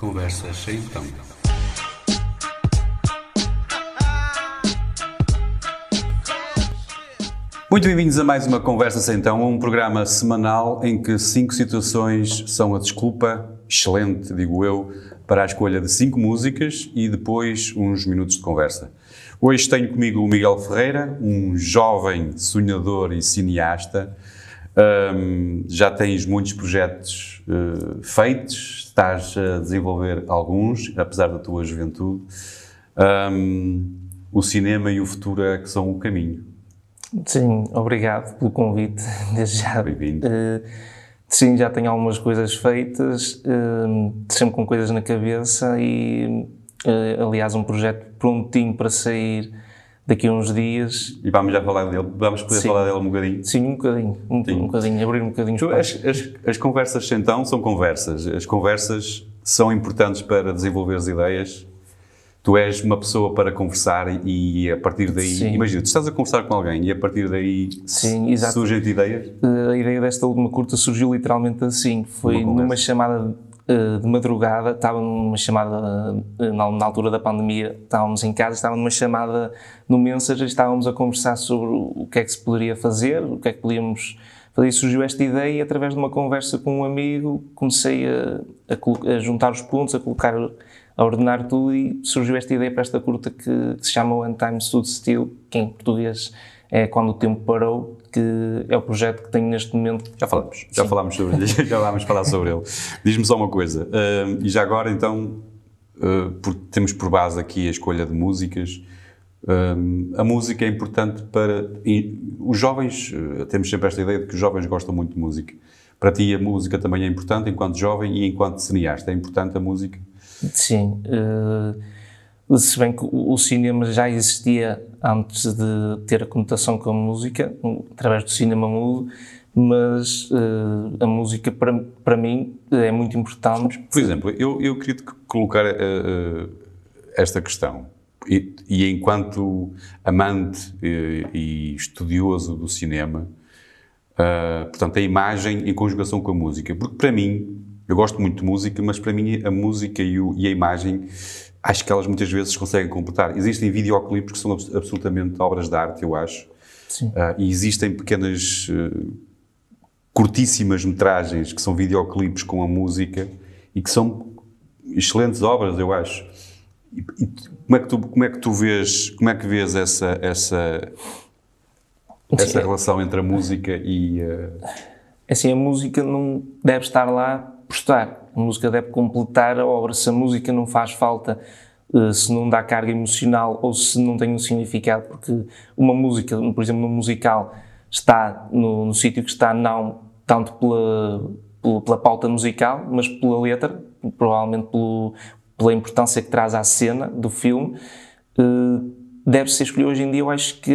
Conversas sem tom. Muito bem-vindos a mais uma Conversa Sem Tão, um programa semanal em que cinco situações são a desculpa, excelente, digo eu, para a escolha de cinco músicas e depois uns minutos de conversa. Hoje tenho comigo o Miguel Ferreira, um jovem sonhador e cineasta. Um, já tens muitos projetos uh, feitos, estás a desenvolver alguns, apesar da tua juventude. Um, o cinema e o futuro é que são o caminho. Sim, obrigado pelo convite, desde já. Bem-vindo. Uh, sim, já tenho algumas coisas feitas, uh, sempre com coisas na cabeça e, uh, aliás, um projeto prontinho para sair daqui a uns dias. E vamos já falar dele, vamos poder Sim. falar dele um bocadinho. Sim, um bocadinho, um, Sim. um bocadinho, abrir um bocadinho espaço. As, as, as conversas então são conversas. As conversas são importantes para desenvolver as ideias. Tu és uma pessoa para conversar e a partir daí, Sim. imagina, tu estás a conversar com alguém e a partir daí Sim, surgem-te ideias. A ideia desta última curta surgiu literalmente assim. Foi numa chamada de madrugada, estava numa chamada, uh, na, altura da pandemia, estávamos em casa, estava numa chamada no Messenger, estávamos a conversar sobre o que é que se poderia fazer, o que é que podíamos fazer. E surgiu esta ideia e através de uma conversa com um amigo comecei a, a a juntar os pontos, a colocar, a ordenar tudo e surgiu esta ideia para esta curta que, que se chama When Time Stood Still, que em português é Quando o Tempo Parou, que é o projeto que tenho neste momento. Já falamos, já falámos sobre ele, já vamos falar sobre ele. Diz-me só uma coisa, hum, e já agora então, uh, por- temos por base aqui a escolha de músicas. Hum, a música é importante para. os jovens, uh, temos sempre esta ideia de que os jovens gostam muito de música. Para ti a música também é importante enquanto jovem e enquanto cineasta. É importante a música? Sim. eh, se bem que o cinema já existia antes de ter a conotação com a música, através do cinema mudo, mas eh, a música para, para mim é muito importante. Por exemplo, eu, eu queria colocar eh, eh, esta questão. E, e enquanto amante eh, e estudioso do cinema, ah, portanto, a imagem em conjugação com a música. Porque para mim, eu gosto muito de música, mas para mim a música e, o- e a imagem, acho que elas muitas vezes conseguem completar. Existem videoclipes que são abs- absolutamente obras de arte, eu acho. Sim. Ah, e existem pequenas, eh, curtíssimas metragens que são videoclipes com a música e que são excelentes obras, eu acho. E, e como é que tu como é que tu vês como é que vês essa essa essa Sim. relação entre a música e eh, Assim, a música não deve estar lá por estar. A música deve completar a obra. Se a música não faz falta, eh, se não dá carga emocional ou se não tem um significado, porque uma música, por exemplo, no musical, está no, no sítio que está não tanto pela, pela, pela pauta musical, mas pela letra, provavelmente pelo, pela importância que traz à cena do filme, eh, deve ser escolhido hoje em dia. Eu acho que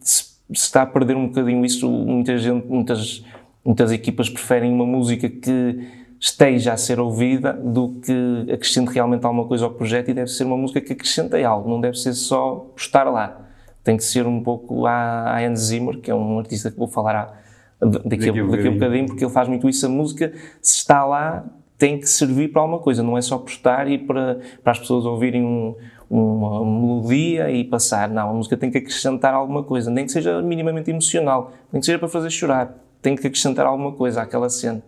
se, se está a perder um bocadinho isso. Muita gente, muitas, muitas equipas preferem uma música que esteja a ser ouvida do que acrescente realmente alguma coisa ao projeto e deve ser uma música que acrescente algo, não deve ser só estar lá. Tem que ser um pouco a, a Hans Zimmer, que é um artista que vou falar a, daqui, Daqui a daqui a bocadinho. bocadinho, porque ele faz muito isso. A música, se está lá, tem que servir para alguma coisa, não é só por estar e para, para as pessoas ouvirem um- uma melodia e passar. Não, a música tem que acrescentar alguma coisa, nem que seja minimamente emocional, nem que seja para fazer chorar, tem que acrescentar alguma coisa àquela cena.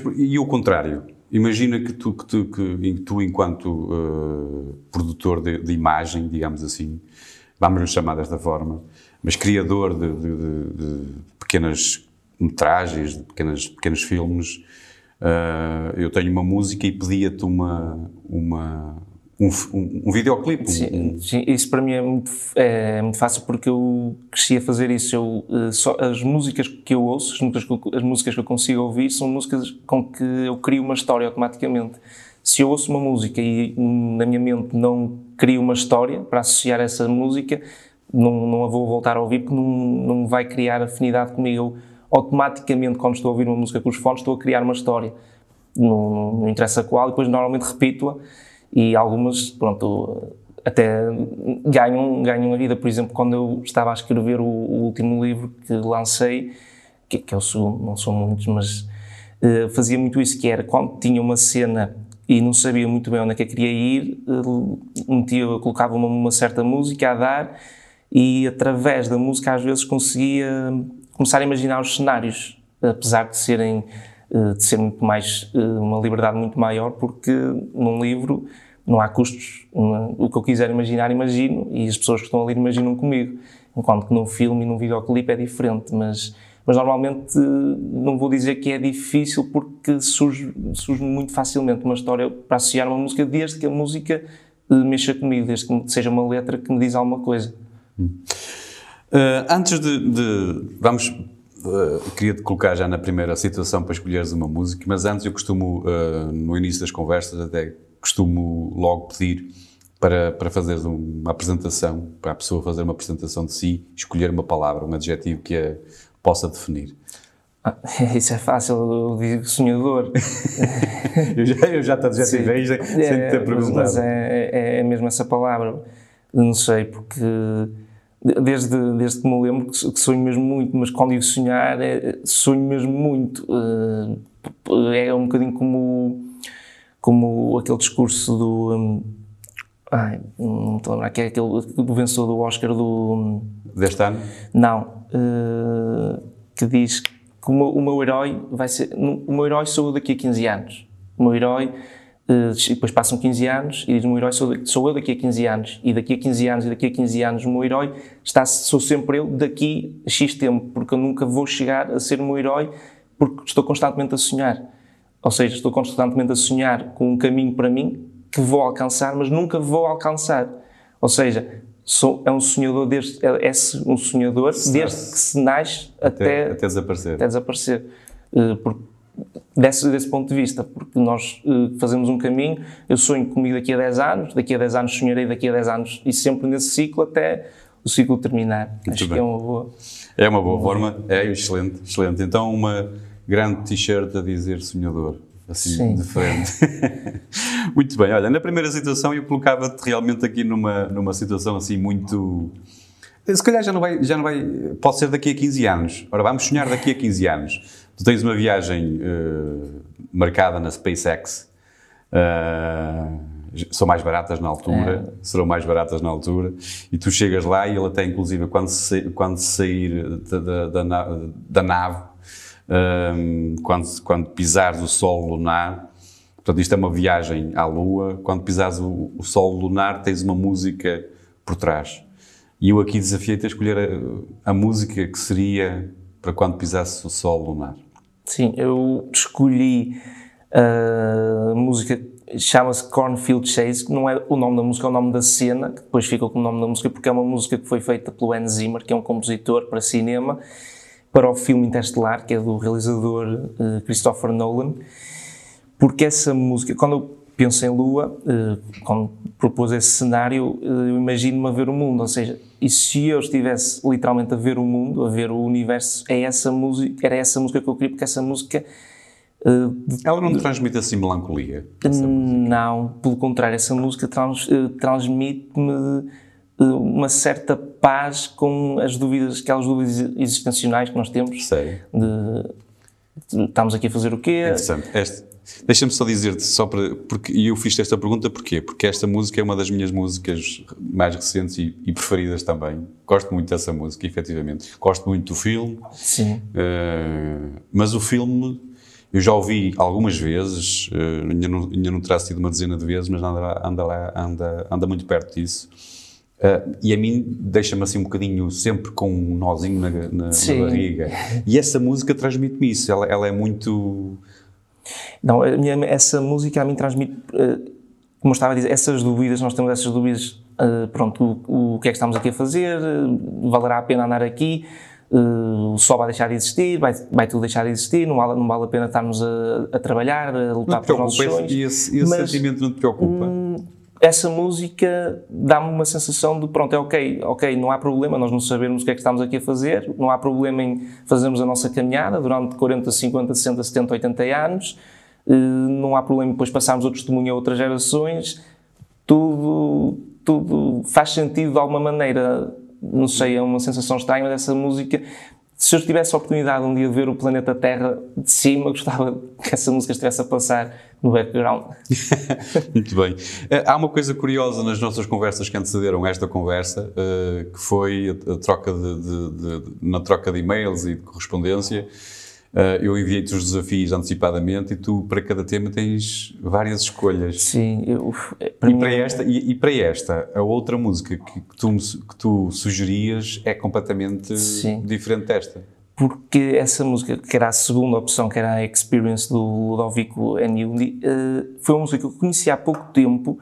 Mas e o contrário? Imagina que tu que tu, que tu enquanto eh, produtor de, de imagem digamos assim vamos lhe chamar desta forma mas criador de, de- de- pequenas metragens de pequenas pequenos filmes eh, eu tenho uma música e pedia-te uma uma um, um, um videoclipe um- Sim, sim, isso para mim é muito, é muito fácil porque eu cresci a fazer isso. Eu, eh, só, as músicas que eu ouço, as músicas que, eu- as músicas que eu consigo ouvir, são músicas com que eu crio uma história automaticamente. Se eu ouço uma música e hum, na minha mente não crio uma história para associar essa música, não, não a vou voltar a ouvir porque não, não vai criar afinidade comigo. Eu, automaticamente, quando estou a ouvir uma música com os fones, estou a criar uma história. Não, não interessa qual, e depois normalmente repito-a e algumas, pronto, até ganham, ganham a vida. Por exemplo, quando eu estava a escrever o, o último livro que lancei, que, que é o segundo, não são muitos, mas eh, fazia muito isso, que era quando tinha uma cena e não sabia muito bem onde é que eu queria ir, metia, colocava uma, uma certa música a dar e através da música às vezes conseguia começar a imaginar os cenários, apesar de serem de ser muito mais uma liberdade muito maior, porque num livro não há custos, o que eu quiser imaginar imagino. E as pessoas que estão ali imaginam comigo, enquanto que num filme e num videoclipe é diferente, mas mas normalmente não vou dizer que é difícil porque surge, surge muito facilmente uma história para associar uma música desde que a música eh, mexa comigo, desde que seja uma letra que me diz alguma coisa. Uh, antes de, de vamos uh, queria te colocar já na primeira situação para escolheres uma música, mas antes eu costumo uh, no início das conversas até costumo logo pedir para, para fazer uma apresentação, para a pessoa fazer uma apresentação de si, escolher uma palavra, um adjetivo que a possa definir. Ah, isso é fácil, eu digo sonhador. eu, já, eu já te adjetivei sem, sem é, ter perguntado. Mas é, é, é mesmo essa palavra. Não sei, porque desde, desde que me lembro que sonho mesmo muito, mas quando digo sonhar, é, sonho mesmo muito. Eh, é um bocadinho como, como aquele discurso do. Hum, ai, não estou a lembrar, que é aquele do vencedor do Oscar do. Hum, Deste ano? Não, uh, que diz que o meu, o meu, herói vai ser. O meu herói sou eu daqui a 15 anos. O meu herói. Uh, depois passam 15 anos e diz: O meu herói sou, sou, eu daqui a 15 anos. E daqui a 15 anos e daqui a 15 anos, o meu herói está, sou sempre eu daqui a X tempo, porque eu nunca vou chegar a ser o meu herói porque estou constantemente a sonhar. Ou seja, estou constantemente a sonhar com um caminho para mim que vou alcançar, mas nunca vou alcançar. Ou seja, sou, é um sonhador desde, é, é um sonhador se desde nasce. que se nasce até, até, até desaparecer. Até desaparecer. Uh, porque, desse, desse ponto de vista, porque nós uh, fazemos um caminho, eu sonho comigo daqui a 10 anos, daqui a 10 anos sonharei daqui a 10 anos, e sempre nesse ciclo até o ciclo terminar. Muito Acho bem. que é uma boa. É uma boa forma, é excelente, excelente. Então, uma grande t-shirt a dizer sonhador assim Sim. de frente. muito bem, olha, na primeira situação eu colocava-te realmente aqui numa, numa situação assim muito. Se calhar já não, vai, já não vai. Pode ser daqui a 15 anos. Ora, vamos sonhar daqui a 15 anos. Tu tens uma viagem uh, marcada na SpaceX. Uh, são mais baratas na altura, é. serão mais baratas na altura, e tu chegas lá e ele até, inclusive, quando, se, quando sair da, da, da, nave, quando, quando pisares o Sol lunar, portanto, isto é uma viagem à Lua, quando pisares o, o Sol lunar, tens uma música por trás. E eu aqui desafiei-te a escolher a, a, música que seria para quando pisasse o Sol lunar. Sim, eu escolhi a música chama-se Cornfield Chase, que não é o nome da música, é o nome da cena, que depois fica com o nome da música, porque é uma música que foi feita pelo Hans Zimmer, que é um compositor para cinema, para o filme Interstellar, que é do realizador uh, Christopher Nolan, porque essa música, quando eu penso em Lua, uh, quando propôs esse cenário, uh, eu imagino-me a ver o mundo, ou seja, e se eu estivesse literalmente a ver o mundo, a ver o universo, é essa música, era essa música que eu queria, porque essa música ela não transmite assim melancolia? Não, pelo contrário, essa música trans, transmite-me uma certa paz com as dúvidas, aquelas dúvidas existenciais que nós temos. Sei. De, estamos aqui a fazer o quê? Interessante. Este, Deixa-me só dizer-te, só para, porque, e eu fiz esta pergunta porquê? Porque esta música é uma das minhas músicas mais recentes e, e preferidas também. Gosto muito dessa música, efetivamente. Gosto muito do filme. Sim. Uh, mas o filme, eu já ouvi algumas vezes, uh, ainda, não, ainda não terá sido uma dezena de vezes, mas anda, anda, anda, anda muito perto disso. Uh, e a mim deixa-me assim um bocadinho sempre com um nozinho na, na, na barriga. E essa música transmite-me isso, ela, ela, é muito. Não, minha, essa música a mim transmite, uh, como eu estava a dizer, essas dúvidas, nós temos essas dúvidas, uh, pronto, o, o, que é que estamos aqui a fazer, valerá a pena andar aqui, o sol vai deixar de existir, vai, vai tudo deixar de existir, não vale, não vale a pena estarmos a, a trabalhar, a lutar pelos nossos sonhos. E esse, esse mas, sentimento não te preocupa? Essa música dá-me uma sensação de pronto, é ok, ok, não há problema nós não sabermos o que é que estamos aqui a fazer, não há problema em fazermos a nossa caminhada durante 40, 50, 60, 70, 80 anos, eh, não há problema depois passarmos o testemunho a outras gerações, tudo, tudo faz sentido de alguma maneira, não sei, é uma sensação estranha dessa música. Se eu tivesse a oportunidade um dia de ver o planeta Terra de cima, gostava que essa música estivesse a passar no background. Muito bem. Eh, há uma coisa curiosa nas nossas conversas que antecederam esta conversa, eh, que foi a troca de, de, de, na troca de e-mails e de correspondência. Eh, eu enviei-te os desafios antecipadamente e tu, para cada tema, tens várias escolhas. Sim. Eu, para e, para esta, e, e, para esta, a outra música que, que, tu, que tu sugerias é completamente Sim. diferente desta porque essa música, que era a segunda opção, que era a Experience do Ludovico Enyundi, eh, foi uma música que eu conheci há pouco tempo,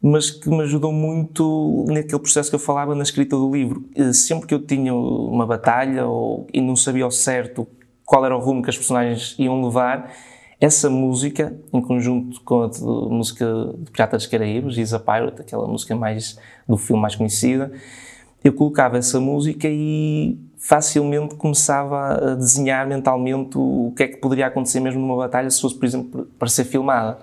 mas que me ajudou muito naquele processo que eu falava na escrita do livro. Eh, sempre que eu tinha uma batalha ou, e não sabia ao certo qual era o rumo que as personagens iam levar, essa música, em conjunto com a de, música de Pirata dos Caraíbas, Is a Pirate, aquela música mais do filme mais conhecida, eu colocava essa música e facilmente começava a desenhar mentalmente o que é que poderia acontecer mesmo numa batalha se fosse, por exemplo, para ser filmada.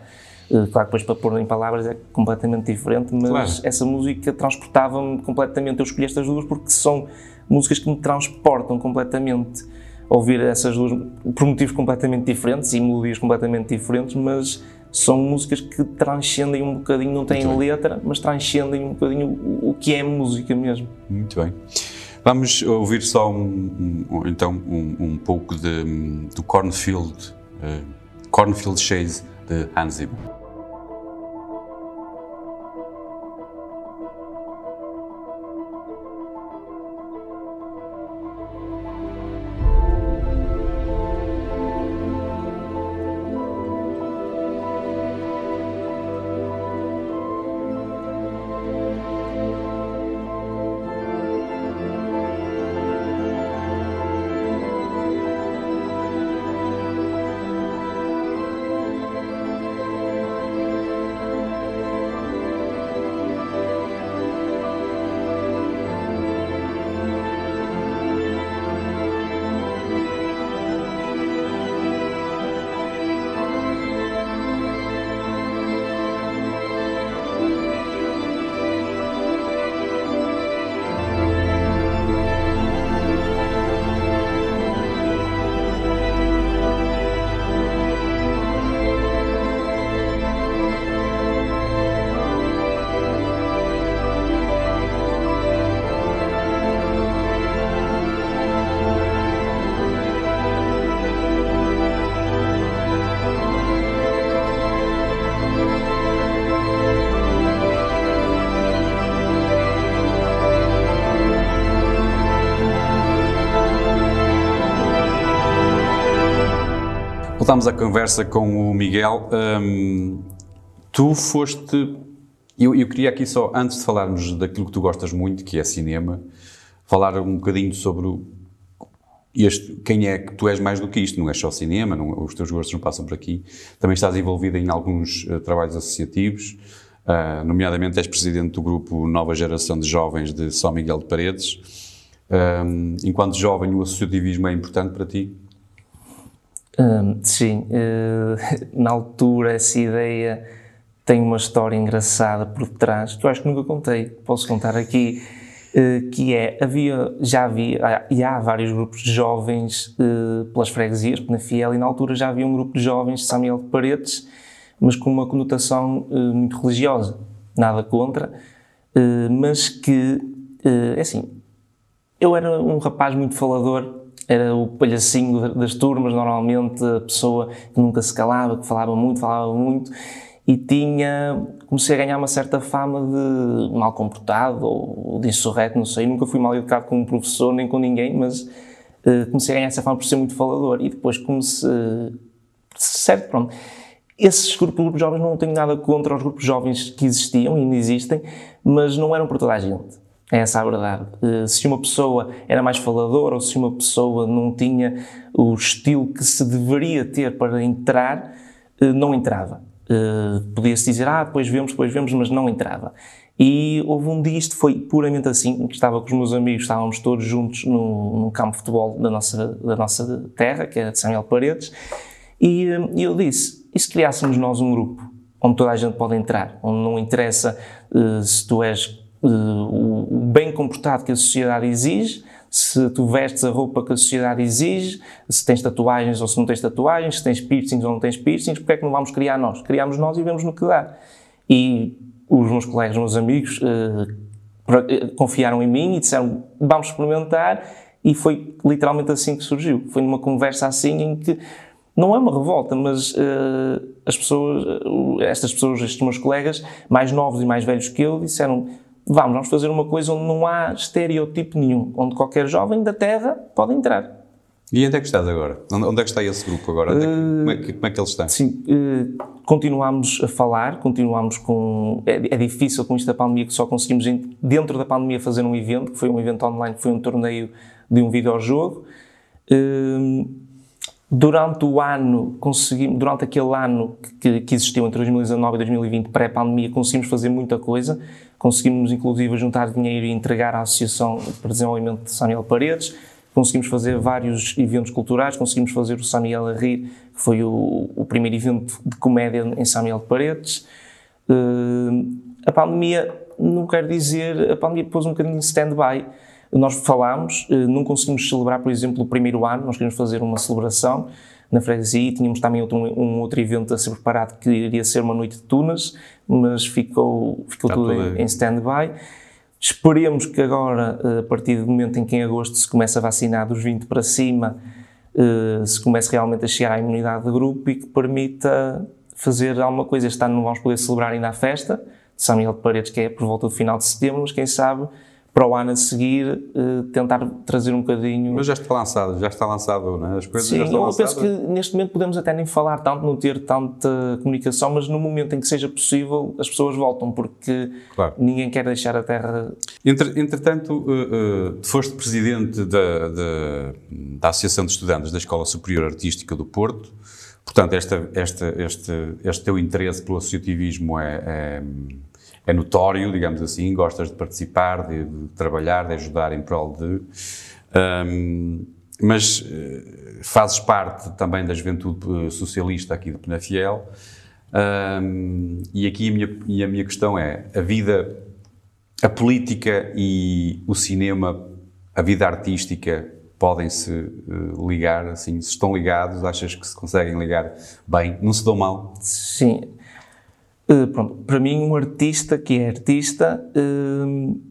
Eh, claro que depois para pôr em palavras é completamente diferente, mas claro. essa música transportava-me completamente. Eu escolhi estas duas porque são músicas que me transportam completamente. Ouvir essas duas por motivos completamente diferentes e melodias completamente diferentes, mas são músicas que transcendem um bocadinho, não têm letra, mas transcendem um bocadinho o, o que é música mesmo. Muito bem. Vamos ouvir só um, um então um, um, pouco de, do Cornfield, uh, Cornfield Chase de Hans Zimmer. Voltámos à conversa com o Miguel. Um, tu foste. Eu, eu, queria aqui só, antes de falarmos daquilo que tu gostas muito, que é cinema, falar um bocadinho sobre este, quem é que tu és mais do que isto. Não é só cinema, não, os teus gostos não passam por aqui. Também estás envolvido em alguns uh, trabalhos associativos, uh, nomeadamente és presidente do grupo Nova Geração de Jovens de São Miguel de Paredes. Um, enquanto jovem, o associativismo é importante para ti? Sim, uh, na altura essa ideia tem uma história engraçada por trás, que eu acho que nunca contei, posso contar aqui, uh, que é, havia, já havia, e há vários grupos de jovens uh, pelas freguesias, na Fiel, e na altura já havia um grupo de jovens de Samuel de Paredes, mas com uma conotação muito religiosa, nada contra, mas que, é assim, eu era um rapaz muito falador, era o palhacinho das turmas, normalmente a pessoa que nunca se calava, que falava muito, falava muito, e tinha, comecei a ganhar uma certa fama de mal comportado ou de insurreto, não sei, nunca fui mal educado com um professor nem com ninguém, mas uh, comecei a ganhar essa fama por ser muito falador, e depois comecei, certo, pronto, esses grupos jovens não tenho nada contra os grupos jovens que existiam e ainda existem, mas não eram para toda a gente. É essa a verdade. Eh, se uma pessoa era mais faladora ou se uma pessoa não tinha o estilo que se deveria ter para entrar, eh, não entrava. Eh, podia-se dizer, ah, depois vemos, depois vemos, mas não entrava. E houve um dia, isto foi puramente assim, que estava com os meus amigos, estávamos todos juntos num, campo de futebol da nossa, da nossa terra, que é de Samuel Paredes, e, e eu disse, e se criássemos nós um grupo onde toda a gente pode entrar, onde não interessa se tu és o bem comportado que a sociedade exige, se tu vestes a roupa que a sociedade exige, se tens tatuagens ou se não tens tatuagens, se tens piercings ou não tens piercings, porque é que não vamos criar nós? Criamos nós e vemos no que dá. E os meus colegas, os meus amigos, uh, confiaram em mim e disseram, vamos experimentar, e foi literalmente assim que surgiu. Foi numa conversa assim em que não é uma revolta, mas as pessoas, estas pessoas, estes meus colegas, mais novos e mais velhos que eu, disseram: vamos, vamos fazer uma coisa onde não há estereotipo nenhum, onde qualquer jovem da Terra pode entrar. E onde é que estás agora? Onde é que está esse grupo agora? Uh, como, é que, como, é que, eles estão? Sim, uh, continuamos a falar, continuamos com. É, é, difícil com isto da pandemia que só conseguimos, dentro da pandemia, fazer um evento, que foi um evento online, que foi um torneio de um videojogo. Uh, Durante o ano, conseguimos, durante aquele ano que, que existiu entre 2019 e 2020, pré-pandemia, conseguimos fazer muita coisa. Conseguimos, inclusive, juntar dinheiro e entregar à Associação para Desenvolvimento de Samuel Paredes. Conseguimos fazer vários eventos culturais. Conseguimos fazer o Samuel a Rir, que foi o, o primeiro evento de comédia em Samuel Paredes. Uh, a pandemia, não quero dizer, a pandemia pôs um bocadinho de stand-by nós falámos, eh, não conseguimos celebrar, por exemplo, o primeiro ano, nós queríamos fazer uma celebração na freguesia e tínhamos também outro, um outro evento a ser preparado que iria ser uma noite de tunas, mas ficou, ficou tudo em, em stand-by. Esperemos que agora, eh, a partir do momento em que em agosto se começa a vacinar dos 20 para cima, eh, se comece realmente a chegar à imunidade de grupo e que permita fazer alguma coisa. Este ano não vamos poder celebrar ainda a festa de São Miguel de Paredes, que é por volta do final de setembro, mas quem sabe para o ano a seguir uh, tentar trazer um bocadinho. Mas já está lançado, já está lançado, não é? As coisas Sim, já estão eu lançadas. penso que neste momento podemos até nem falar tanto, não ter tanta comunicação, mas no momento em que seja possível as pessoas voltam, porque claro. ninguém quer deixar a terra. Entre, entretanto, uh, uh, foste presidente da, da, da Associação de Estudantes da Escola Superior Artística do Porto. Portanto, esta, esta, este, este teu interesse pelo associativismo é, é é notório, digamos assim, gostas de participar, de, de trabalhar, de ajudar em prol de. Um, mas uh, fazes parte também da juventude eh, socialista aqui de Penafiel. Um, e aqui a minha, e a minha questão é: a vida, a política e o cinema, a vida artística, podem-se uh, ligar, assim, se estão ligados, achas que se conseguem ligar bem? Não se dão mal? Sim, Uh, pronto, para mim, um artista que é artista uh,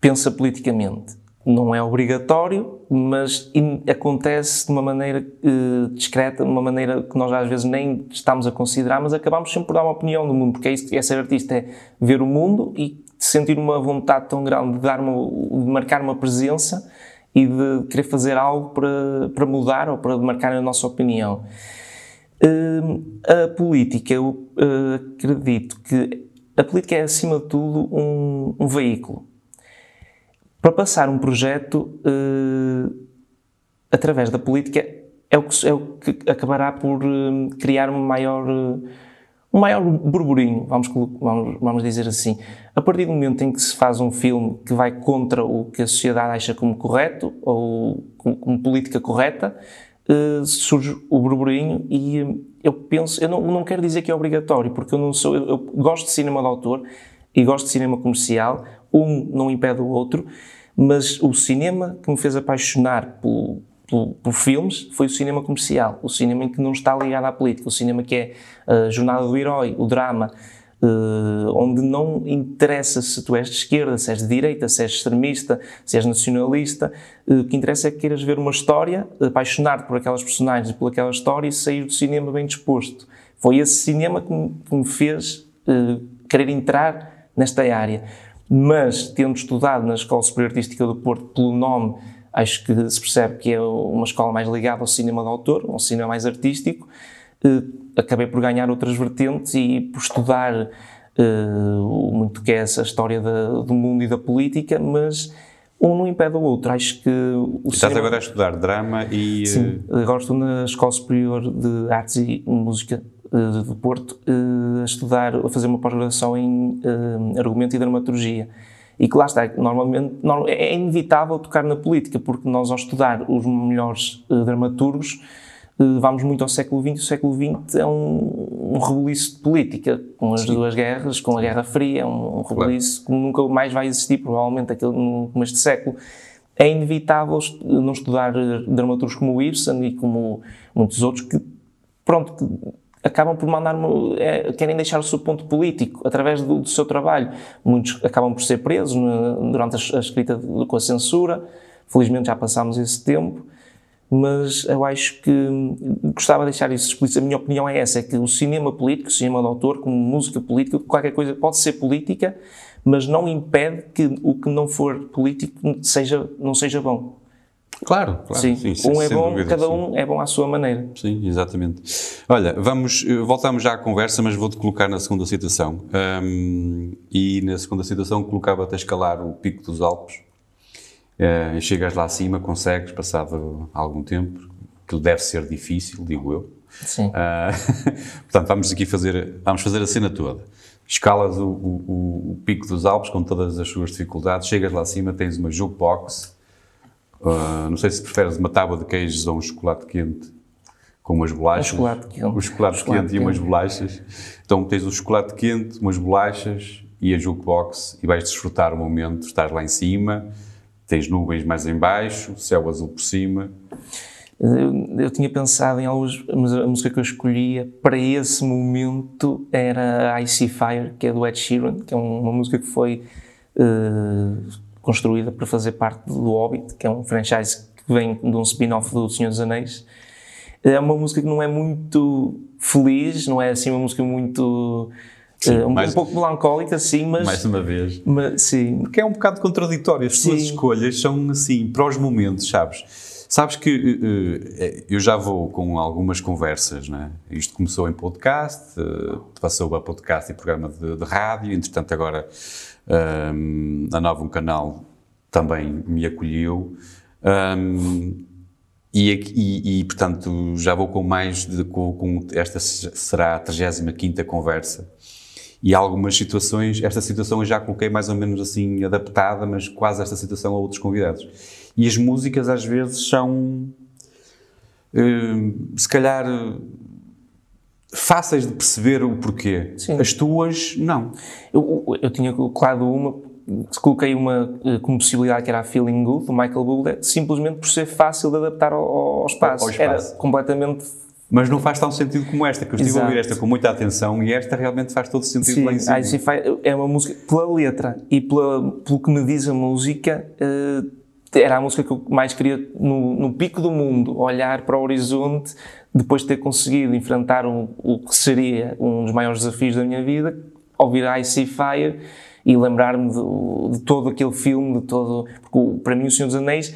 pensa politicamente. Não é obrigatório, mas acontece de uma maneira uh, discreta, de uma maneira que nós às vezes nem estamos a considerar, mas acabamos sempre por dar uma opinião do mundo, porque é, isso, é ser artista, é ver o mundo e sentir uma vontade tão grande de, dar uma, de marcar uma presença e de querer fazer algo para, para mudar ou para marcar a nossa opinião. Hum, a política, eu uh, acredito que a política é, acima de tudo, um, um veículo. Para passar um projeto uh, através da política é o que, é o que acabará por uh, criar um maior, um maior burburinho, vamos, vamos, vamos dizer assim. A partir do momento em que se faz um filme que vai contra o que a sociedade acha como correto ou como, como política correta, uh, surge o burburinho e eh, eu penso, eu não, não quero dizer que é obrigatório, porque eu não sou, eu, eu, gosto de cinema de autor e gosto de cinema comercial, um não impede o outro, mas o cinema que me fez apaixonar por, por, filmes foi o cinema comercial, o cinema em que não está ligado à política, o cinema que é a jornada do herói, o drama, onde não interessa se tu és de esquerda, se és de direita, se és extremista, se és nacionalista. Uh, o que interessa é que queiras ver uma história, apaixonar-te por aquelas personagens e por aquela história e sair do cinema bem disposto. Foi esse cinema que me, que me fez uh, querer entrar nesta área. Mas, tendo estudado na Escola Superior Artística do Porto, pelo nome, acho que se percebe que é uma escola mais ligada ao cinema de autor, um cinema mais artístico acabei por ganhar outras vertentes e por estudar uh, muito que é essa história da, do mundo e da política, mas um não impede o outro. Acho que o Estás agora a estudar drama e. Eh, Sim, agora estou na Escola Superior de Artes e Música uh, do Porto uh, a estudar, a fazer uma pós-graduação em argumento e dramaturgia. E que lá está, normalmente é inevitável tocar na política, porque nós, ao estudar os melhores dramaturgos, vamos muito ao século XX. O século XX é um, um rebuliço de política, com as Sim. duas guerras, com a Guerra Fria, é um, um rebuliço claro. que nunca mais vai existir, provavelmente, aquele, no começo do século. é inevitável não estudar dramaturgos como o Ibsen e como muitos outros que, pronto, que acabam por mandar, é, querem deixar o seu ponto político através do, do seu trabalho. Muitos acabam por ser presos durante a, a escrita de, com a censura. Felizmente já passámos esse tempo mas eu acho que gostava de deixar isso explícito. A minha opinião é essa: é que o cinema político, o cinema de autor, como música política, qualquer coisa pode ser política, mas não impede que o que não for político seja, não seja bom. Claro, claro. Sim, sim um é bom, dúvida, cada um é bom à sua maneira. Sim, exatamente. Olha, vamos, eh, voltamos já à conversa, mas vou-te colocar na segunda citação. Um, e na segunda citação colocava-te a escalar o Pico dos Alpes Uh, chegas lá acima, consegues, passado algum tempo, que deve ser difícil, digo eu. Sim. Uh, portanto, vamos aqui fazer, vamos fazer a cena toda. Escalas o, o, o, pico dos Alpes com todas as suas dificuldades, chegas lá acima, tens uma jukebox, uh, não sei se preferes uma tábua de queijos ou um chocolate quente com umas bolachas. Um chocolate quente. O chocolate, chocolate quente, quente, e umas bolachas. Então tens o chocolate quente, umas bolachas e a jukebox e vais desfrutar o momento, estás lá em cima, tens nuvens mais em baixo, céu azul por cima. Eu, eu, tinha pensado em alguns, mas a música que eu escolhia para esse momento era I See Fire, que é do Ed Sheeran, que é uma música que foi uh, construída para fazer parte do Hobbit, que é um franchise que vem de um spin-off do Senhor dos Anéis. É uma música que não é muito feliz, não é assim uma música muito Sim, uh, um, mais, um, pouco melancólica, sim, mas. Mais uma vez. Mas, sim. Porque é um bocado contraditório. As suas escolhas são assim, para os momentos, sabes? Sabes que uh, eu já vou com algumas conversas, né? Isto começou em podcast, uh, passou a podcast e programa de, de rádio, entretanto, agora um, a Nova um Canal também me acolheu. Um, e, e, e, portanto, já vou com mais de. Com, com esta será a 35 conversa e algumas situações, esta situação eu já coloquei mais ou menos assim adaptada, mas quase esta situação a outros convidados. E as músicas às vezes são, uh, se calhar, fáceis de perceber o porquê. Sim. As tuas, não. Eu, eu tinha colocado uma, coloquei uma eh, como possibilidade que era a Feeling Good, do Michael Bublé, simplesmente por ser fácil de adaptar ao, ao, espaço. ao espaço. Era completamente mas não faz tão sentido como esta, que eu estive Exato. a ouvir esta com muita atenção e esta realmente faz todo sentido Sim, lá em cima. é uma música, pela letra e pela, pelo que me diz a música, uh, era a música que eu mais queria no, no, pico do mundo, olhar para o horizonte, depois de ter conseguido enfrentar um, o que seria um dos maiores desafios da minha vida, ouvir I See Fire e lembrar-me de, de, todo aquele filme, de todo. Porque para mim, O Senhor dos Anéis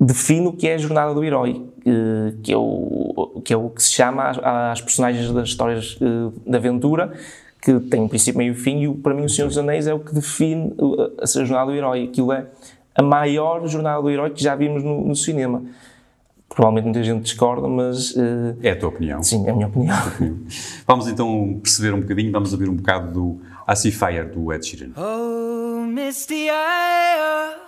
define o que é a jornada do herói, eh, que é o que, é o que se chama às, personagens das histórias eh, de aventura, que tem um princípio, meio e fim, e para mim o Senhor dos Anéis é o que define a jornada do herói. Aquilo é a maior jornada do herói que já vimos no, no cinema. Provavelmente muita gente discorda, mas... Uh, é a tua opinião. Sim, é a minha opinião. vamos então perceber um bocadinho, vamos ouvir um bocado do I See Fire, do Ed Sheeran. Oh, misty eye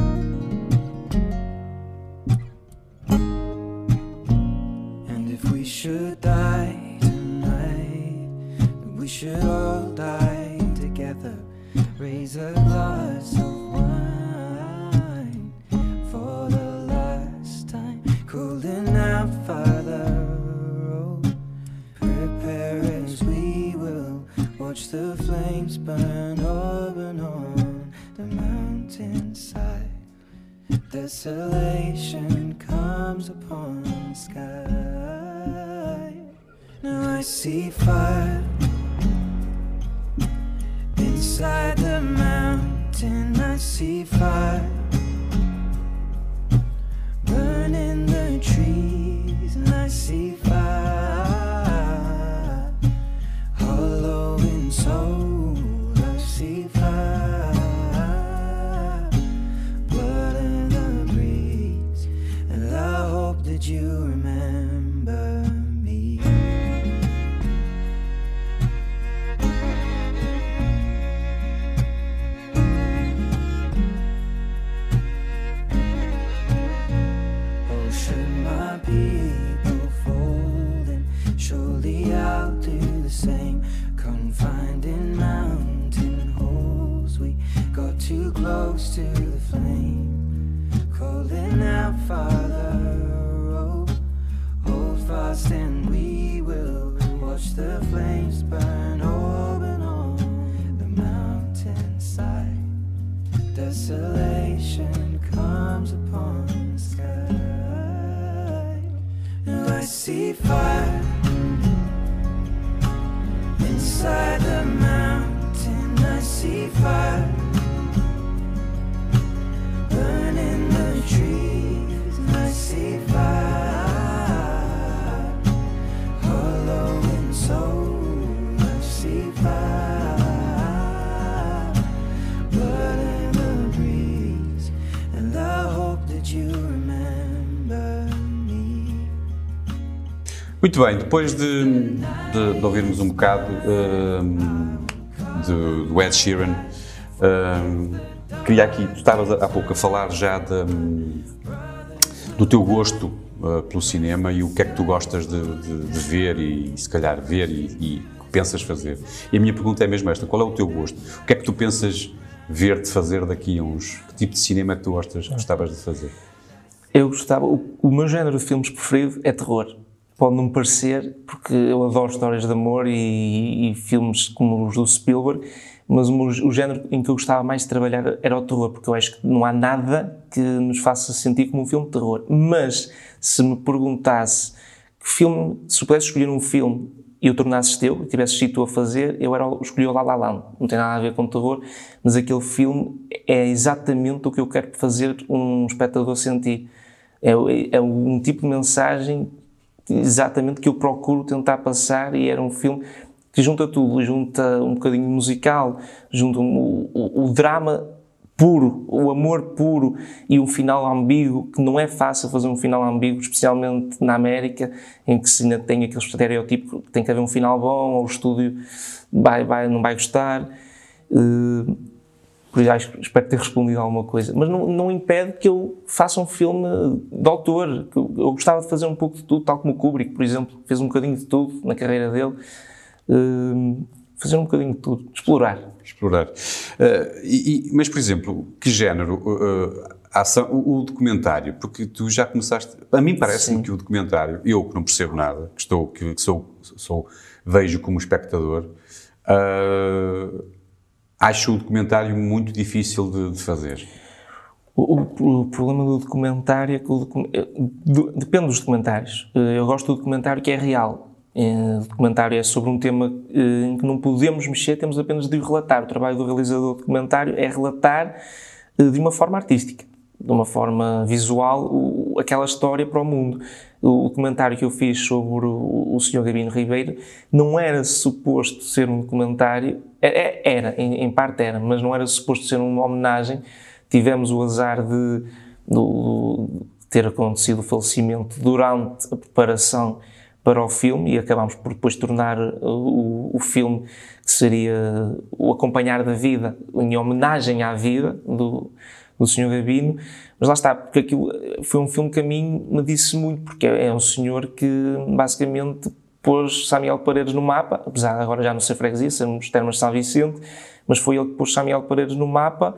Should die tonight, we should all die together. Raise a glass of wine for the last time. Cooling Father, oh, prepare as we will Watch the flames burn open on the mountainside. Desolation comes upon the sky. Now I see fire inside the mountain. I see fire burning the trees, and I see fire to the flame. Calling out, Father, oh, hold fast and we will watch the flames burn open on the mountainside. Desolation comes upon the sky. Now I see fire inside the mountain. I see fire Muito bem, depois de, de- de ouvirmos um bocado hum, de- do Ed Sheeran, hum, queria aqui, tu estavas há pouco a falar já de, do teu gosto uh, pelo cinema e o que é que tu gostas de, de- ver e, se calhar ver e, e que pensas fazer. E a minha pergunta é mesmo esta, qual é o teu gosto? O que é que tu pensas ver-te fazer daqui a uns... Que tipo de cinema é que tu gostas, gostavas de fazer? Eu gostava, o, o meu género de filmes preferido é terror. Pode não parecer, porque eu adoro histórias de amor e, e filmes como os do Spielberg, mas o, o género em que eu gostava mais de trabalhar era o terror, porque eu acho que não há nada que nos faça sentir como um filme de terror. Mas se me perguntasse que filme, se pudesse escolher um filme e o tornasses teu, e tivesses sido tu a fazer, eu era, escolhi o La La Land. Não tem nada a ver com terror, mas aquele filme é exatamente o que eu quero fazer um espectador sentir. É, é um tipo de mensagem exatamente que eu procuro tentar passar e era um filme que junta tudo, junta um bocadinho musical, junta um- o, o drama puro, o amor puro e um final ambíguo, que não é fácil fazer um final ambíguo, especialmente na América, em que se ainda tem aquele estereótipo que tem que haver um final bom, ou o estúdio vai, vai, não vai gostar. Eh, isso, acho, espero ter respondido a alguma coisa. Mas não, não impede que eu faça um filme de autor. que Eu, eu gostava de fazer um pouco de tudo, tal como o Kubrick, por exemplo, fez um bocadinho de tudo na carreira dele. Eh, fazer um bocadinho de tudo, explorar. Explorar. Eh, e- e- mas, por exemplo, que género? a ação, o, o documentário, porque tu já começaste. A mim parece-me que o documentário, eu que não percebo nada, que estou, que, que sou, sou, vejo como espectador, eh, acho o documentário muito difícil de, de fazer. O, o- o problema do documentário é que o eh, do- depende dos documentários. Eh, Eu gosto do documentário que é real. Eh, O documentário é sobre um tema em que não podemos mexer, temos apenas de o relatar. O trabalho do realizador do documentário é relatar de uma forma artística, de uma forma visual, aquela história para o mundo. O documentário que eu fiz sobre o, o Sr. Gabino Ribeiro não era suposto ser um documentário, é- é- era, em, em parte era, mas não era suposto ser uma homenagem. Tivemos o azar de, de ter acontecido o falecimento durante a preparação para o filme e acabámos por depois tornar o, o filme que seria o acompanhar da vida, em homenagem à vida do, do Sr. Gabino, mas lá está, porque aquilo foi um filme que a mim me disse muito, porque é um senhor que basicamente pôs Samuel Paredes no mapa, apesar de agora já não ser freguesia, sermos termas de São Vicente, mas foi ele que pôs Samuel Paredes no mapa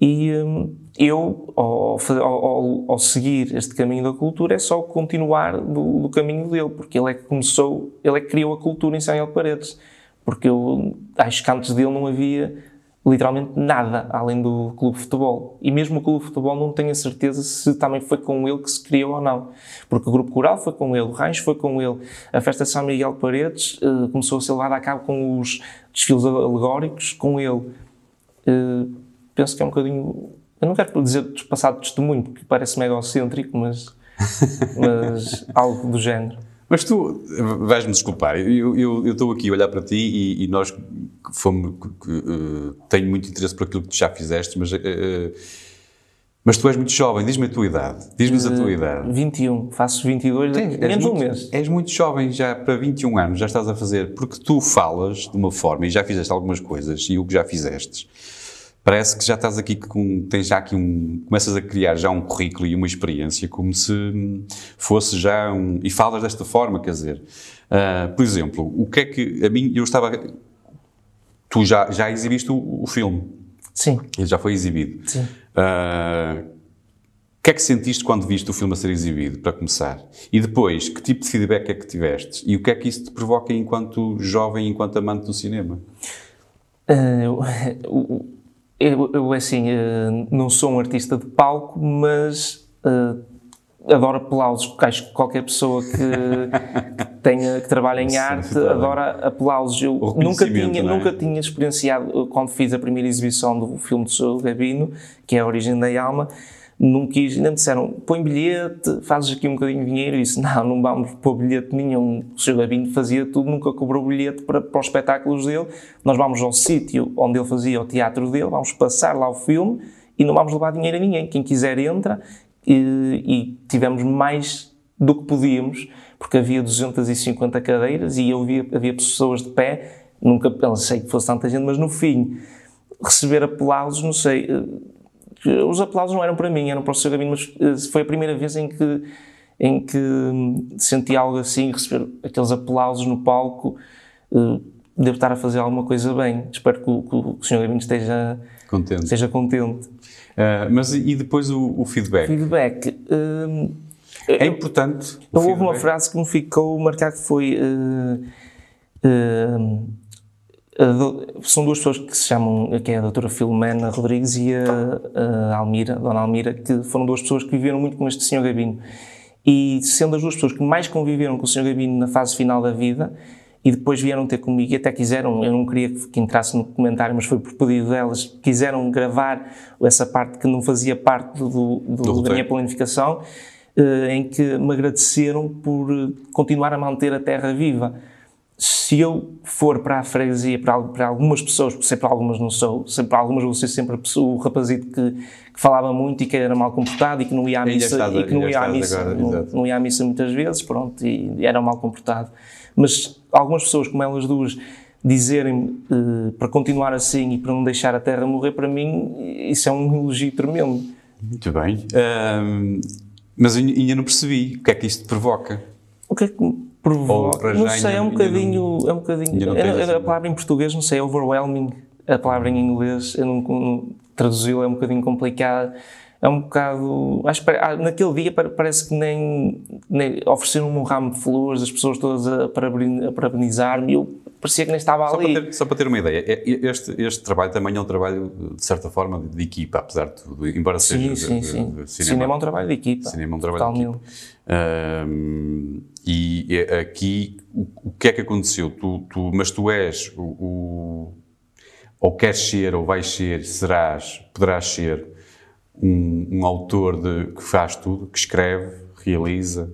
e hum, eu, ao- ao- ao seguir este caminho da cultura, é só continuar do, do caminho dele, porque ele é que começou, ele é que criou a cultura em Samuel Paredes. Porque eu acho que antes dele não havia literalmente nada além do clube de futebol. E mesmo o clube de futebol não tenho a certeza se também foi com ele que se criou ou não. Porque o grupo coral foi com ele, o Rancho foi com ele, a festa de São Miguel de Paredes eh, começou a ser levada a cabo com os desfiles alegóricos com ele. Eh, penso que é um bocadinho. Eu não quero dizer passado de testemunho, porque parece-me egocêntrico, mas, mas algo do género. Mas tu, vais-me desculpar, eu estou aqui a olhar para ti e, e nós fomos, eh, tenho muito interesse por aquilo que tu já fizeste, mas, eh, mas tu és muito jovem, diz-me a tua idade, diz-nos a tua idade. 21, faço 22, Tens- menos um muito- mês. És muito jovem, já para 21 anos já estás a fazer, porque tu falas de uma forma e já fizeste algumas coisas e o que já fizeste. Parece que já estás aqui com, tens já aqui um, começas a criar já um currículo e uma experiência como se hum, fosse já um, e falas desta forma, quer dizer, ah, por exemplo, o que é que, a mim, eu estava, tu já, já exibiste o, o filme, Sim, ele já foi exibido. sim. Ah, o que é que sentiste quando viste o filme a ser exibido, para começar? E depois, que tipo de feedback é que tiveste? E o que é que isso te provoca enquanto jovem, enquanto amante do cinema? Eh, eu, eu, assim, eh, não sou um artista de palco, mas eh, adoro aplausos, porque acho que qualquer pessoa que, que tenha, que trabalha em arte adora aplausos. Eu nunca tinha, é? nunca tinha experienciado, eh, quando fiz a primeira exibição do filme do Sr. Gabino, que é A Origem da Alma, não quis, ainda me disseram, põe bilhete, fazes aqui um bocadinho de dinheiro, e disse, não, não vamos pôr bilhete nenhum, o Sr. Gabino fazia tudo, nunca cobrou bilhete para, para os espetáculos dele, nós vamos ao sítio onde ele fazia o teatro dele, vamos passar lá o filme, e não vamos levar dinheiro a ninguém, quem quiser entra, e, e tivemos mais do que podíamos, porque havia 250 cadeiras, e eu via, havia pessoas de pé, nunca pensei que fosse tanta gente, mas no fim, receber aplausos, não sei, eh, os aplausos não eram para mim, eram para o Sr. Gabino, mas eh, foi a primeira vez em que, em que hum, senti algo assim, receber aqueles aplausos no palco, eh, devo estar a fazer alguma coisa bem. Espero que o, que o Sr. Gabino esteja, Contente. esteja contente. Ah, mas e depois o, o feedback? Feedback. hum, É importante. o Houve uma frase que me ficou marcada que foi. do- são duas pessoas que se chamam, que é a doutora Filomena Rodrigues e a, a Almira, Dona Almira, que foram duas pessoas que viveram muito com este Sr. Gabino. E sendo as duas pessoas que mais conviveram com o Sr. Gabino na fase final da vida, e depois vieram ter comigo e até quiseram, eu não queria que, entrasse no comentário, mas foi por pedido delas, quiseram gravar essa parte que não fazia parte do, do- Do da minha planificação, eh, em que me agradeceram por continuar a manter a terra viva. Se eu for para a freguesia, para, para algumas pessoas, porque para algumas não sou, sei para algumas vou ser sempre pessoa, o rapazito que, que falava muito e que era mal comportado e que não ia à missa, a- e que não ia à missa, agora, não, não ia à missa muitas vezes, pronto, e era mal comportado. Mas algumas pessoas, como elas duas, dizerem eh, para continuar assim e para não deixar a terra morrer, para mim, isso é um elogio tremendo. Muito bem. Ahm, mas ainda não percebi o que é que isto provoca. O que é que provoca? Não sei, é um ainda- ainda bocadinho. não- é um bocadinho tens eu- assim- a palavra em português, não sei, é overwhelming. A palavra em inglês, eu não, traduzi-la, é um bocadinho complicado. É um bocado. Acho ah, naquele dia pare- parece que nem, nem ofereceram-me um ramo de flores, as pessoas todas a, parabeni- a parabenizar-me, e eu parecia que nem estava Só ali. para, ter, só para ter uma ideia, é- este, este trabalho também é um trabalho, de certa forma, de, de equipa, apesar de tudo, embora Sim, seja de- sim, de- sim. de cinema. é um trabalho de equipa. Cinema é um trabalho de equipa. E aqui, o, o que é que aconteceu? Tu, tu- mas tu és o, o- ou queres ser, ou vais ser, serás, poderás ser um, um autor de, que faz tudo, que escreve, realiza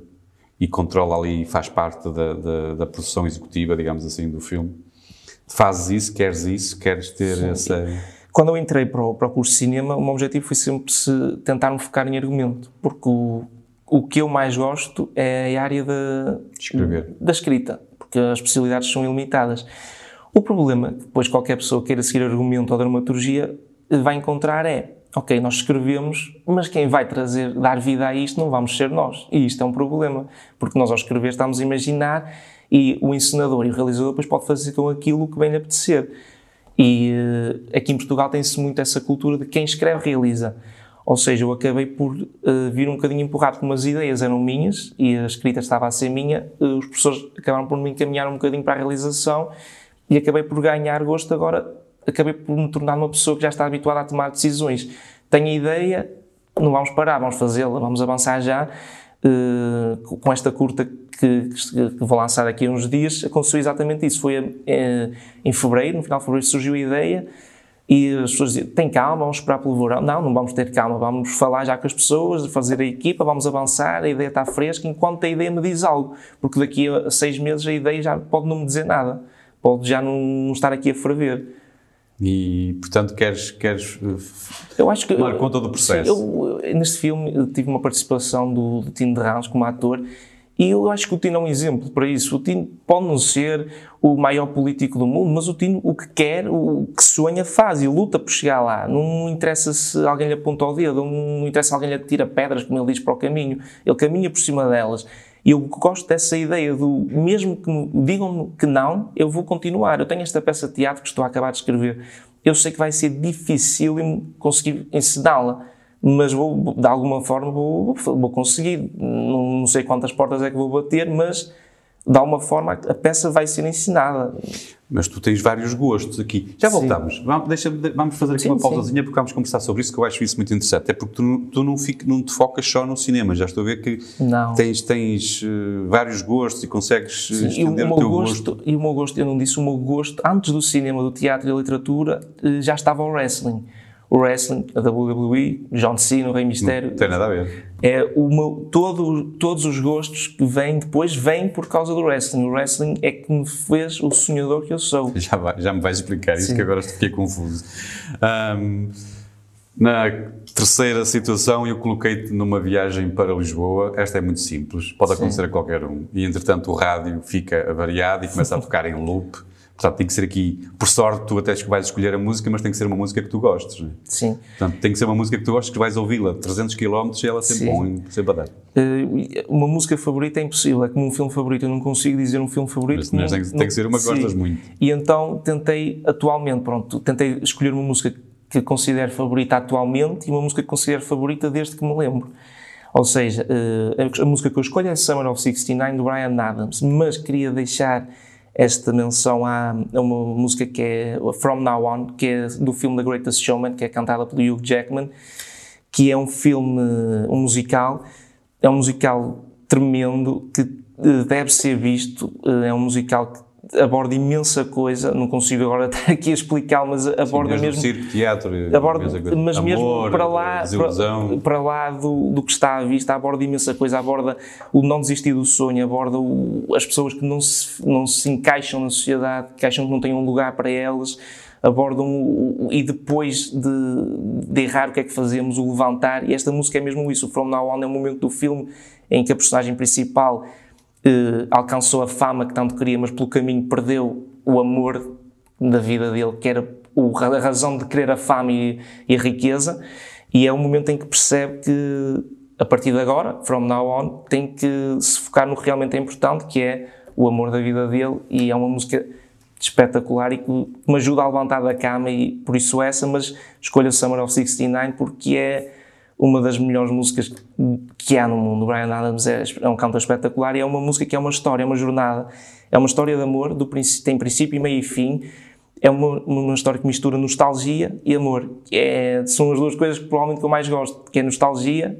e controla ali, faz parte da, da, da produção executiva, digamos assim, do filme. Fazes isso, queres isso, queres ter essa... Quando eu entrei para o, para o curso de cinema, o meu objetivo foi sempre se tentar me focar em argumento, porque o, o que eu mais gosto é a área da, Escrever. da escrita, porque as possibilidades são ilimitadas. O problema, que depois qualquer pessoa queira seguir argumento ou dramaturgia, vai encontrar é, ok, nós escrevemos, mas quem vai trazer, dar vida a isto não vamos ser nós. E isto é um problema, porque nós ao escrever estamos a imaginar e o encenador e o realizador depois pode fazer com aquilo que bem lhe apetecer. E eh, aqui em Portugal tem-se muito essa cultura de quem escreve realiza. Ou seja, eu acabei por eh, vir um bocadinho empurrado, como as ideias eram minhas e a escrita estava a ser minha, eh, os professores acabaram por me encaminhar um bocadinho para a realização e acabei por ganhar gosto agora, acabei por me tornar uma pessoa que já está habituada a tomar decisões. Tenho a ideia, não vamos parar, vamos fazê-la, vamos avançar já. eh, com esta curta que, que vou lançar daqui a uns dias, aconteceu exatamente isso. Foi em fevereiro, no final de fevereiro, surgiu a ideia e as pessoas diziam: tem calma, vamos esperar pelo verão. Não, não vamos ter calma, vamos falar já com as pessoas, fazer a equipa, vamos avançar, a ideia está fresca, enquanto a ideia me diz algo, porque daqui a seis meses a ideia já pode não me dizer nada, pode já não, estar aqui a ferver. E, portanto, queres, queres Eu acho que. tomar conta do processo. Sim, eu, neste filme tive uma participação do, do Tino de Ramos como ator e eu acho que o Tino é um exemplo para isso. O Tino pode não ser o maior político do mundo, mas o Tino o que quer, o que sonha faz e luta por chegar lá. Não interessa se alguém lhe aponta o dedo, não interessa se alguém lhe tira pedras, como ele diz, para o caminho. Ele caminha por cima delas. E eu gosto dessa ideia do, mesmo que me digam que não, eu vou continuar. Eu tenho esta peça de teatro que estou a acabar de escrever. Eu sei que vai ser difícil conseguir ensiná-la, mas vou, de alguma forma vou, vou conseguir. Não, não sei quantas portas é que vou bater, mas de alguma forma a peça vai ser ensinada. Mas tu tens vários gostos aqui. Já Sim. voltamos. Vamos, deixa, vamos fazer aqui Sim, uma sim. pausazinha porque vamos conversar sobre isso, que eu acho isso muito interessante. É porque tu, não- tu não, não te focas só no cinema. Já estou a ver que Não. tens, tens eh, vários gostos e consegues eh, E o, estender o, meu teu gosto, gosto. e o meu gosto, eu não disse o meu gosto, antes do cinema, do teatro e da literatura, eh, já estava o wrestling. O wrestling, a WWE, John Cena, o Rei Mistério, Não tem nada a ver. é o meu, todo, todos os gostos que vêm depois vêm por causa do wrestling. O wrestling é que me fez o sonhador que eu sou. Já, vai- já me vais explicar isso, Sim. que agora fiquei confuso. Ahm, na terceira situação, eu coloquei-te numa viagem para Lisboa. Esta é muito simples, pode acontecer a qualquer um. E entretanto, o rádio fica avariado e começa a tocar em loop. Portanto, tem que ser aqui, por sorte, tu até vais escolher a música, mas tem que ser uma música que tu gostes. Não é? Sim. Portanto, tem que ser uma música que tu gostes, que vais ouvi-la 300 km e ela sempre Sim. bom, em- sempre a dar. Eh, uma música favorita é impossível, é como um filme favorito, eu não consigo dizer um filme favorito. Mas- mas não- tem que- tem que ser uma que Sim. gostas muito. E então tentei, atualmente, pronto, tentei escolher uma música que considero favorita atualmente e uma música que considero favorita desde que me lembro. Ou seja, eh, a, a música que eu escolho é Summer of 69 do Brian Adams, mas queria deixar esta menção a, uma música que é From Now On, que é do filme The Greatest Showman, que é cantada pelo Hugh Jackman, que é um filme, um musical, é um musical tremendo que eh, deve ser visto, eh, é um musical que aborda imensa coisa, não consigo agora estar aqui a explicar, mas aborda Mesmo mesmo circo, teatro, aborda, mas mesmo Amor, para lá, para, para lá do, do que está à vista, aborda imensa coisa, aborda o não desistir do sonho, aborda o- as pessoas que não se, não se encaixam na sociedade, que acham que não têm um lugar para elas, abordam o, o- e depois de, de errar o que é que fazemos, o levantar, e esta música é mesmo isso, o From Now On é um momento do filme em que a personagem principal eh, alcançou a fama que tanto queria, mas pelo caminho perdeu o amor da vida dele, que era o- a razão de querer a fama e, e a riqueza, e é um momento em que percebe que, a partir de agora, from now on, tem que se focar no que realmente é importante, que é o amor da vida dele, e é uma música espetacular e que me ajuda a levantar da cama, e por isso essa, mas escolho Summer of 69 porque é uma das melhores músicas que há no mundo. Brian Adams é, é um cantor espetacular e é uma música que é uma história, é uma jornada. É uma história de amor, do, tem princípio, meio e fim. É uma, uma história que mistura nostalgia e amor. É, são as duas coisas que provavelmente que eu mais gosto, que é nostalgia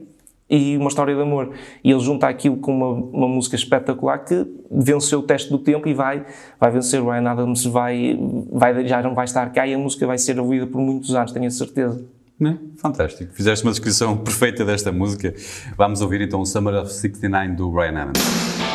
e uma história de amor. E ele junta aquilo com uma, uma música espetacular que venceu o teste do tempo e vai, vai vencer. O Brian Adams vai, vai, já não vai estar cá e a música vai ser ouvida por muitos anos, tenho a certeza. Né? Fantástico. Fizeste uma descrição perfeita desta música. Vamos ouvir então o Summer of 69 do Brian Adams.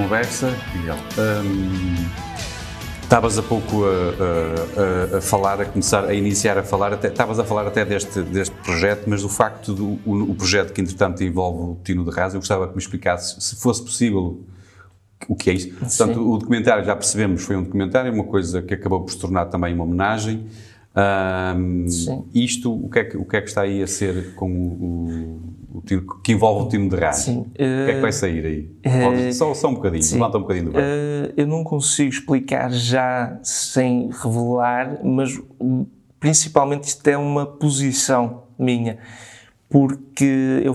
Conversa. Miguel, hum, estavas a pouco a, a, a, falar, a começar a iniciar a falar, estavas a falar até deste, deste projeto, mas o facto do o, o projeto que entretanto envolve o Tino de Rasa, eu gostava que me explicasse, se fosse possível, o que é isso. Portanto, Sim. o documentário, já percebemos, foi um documentário, uma coisa que acabou por se tornar também uma homenagem. Um, isto, o que, é que, o que é que está aí a ser com o, o time, que envolve o time de rádio? Sim. O que é que vai sair aí? Uh, só, só um bocadinho, sim. levanta um bocadinho do. Uh, eu não consigo explicar já sem revelar, mas principalmente isto é uma posição minha, porque eu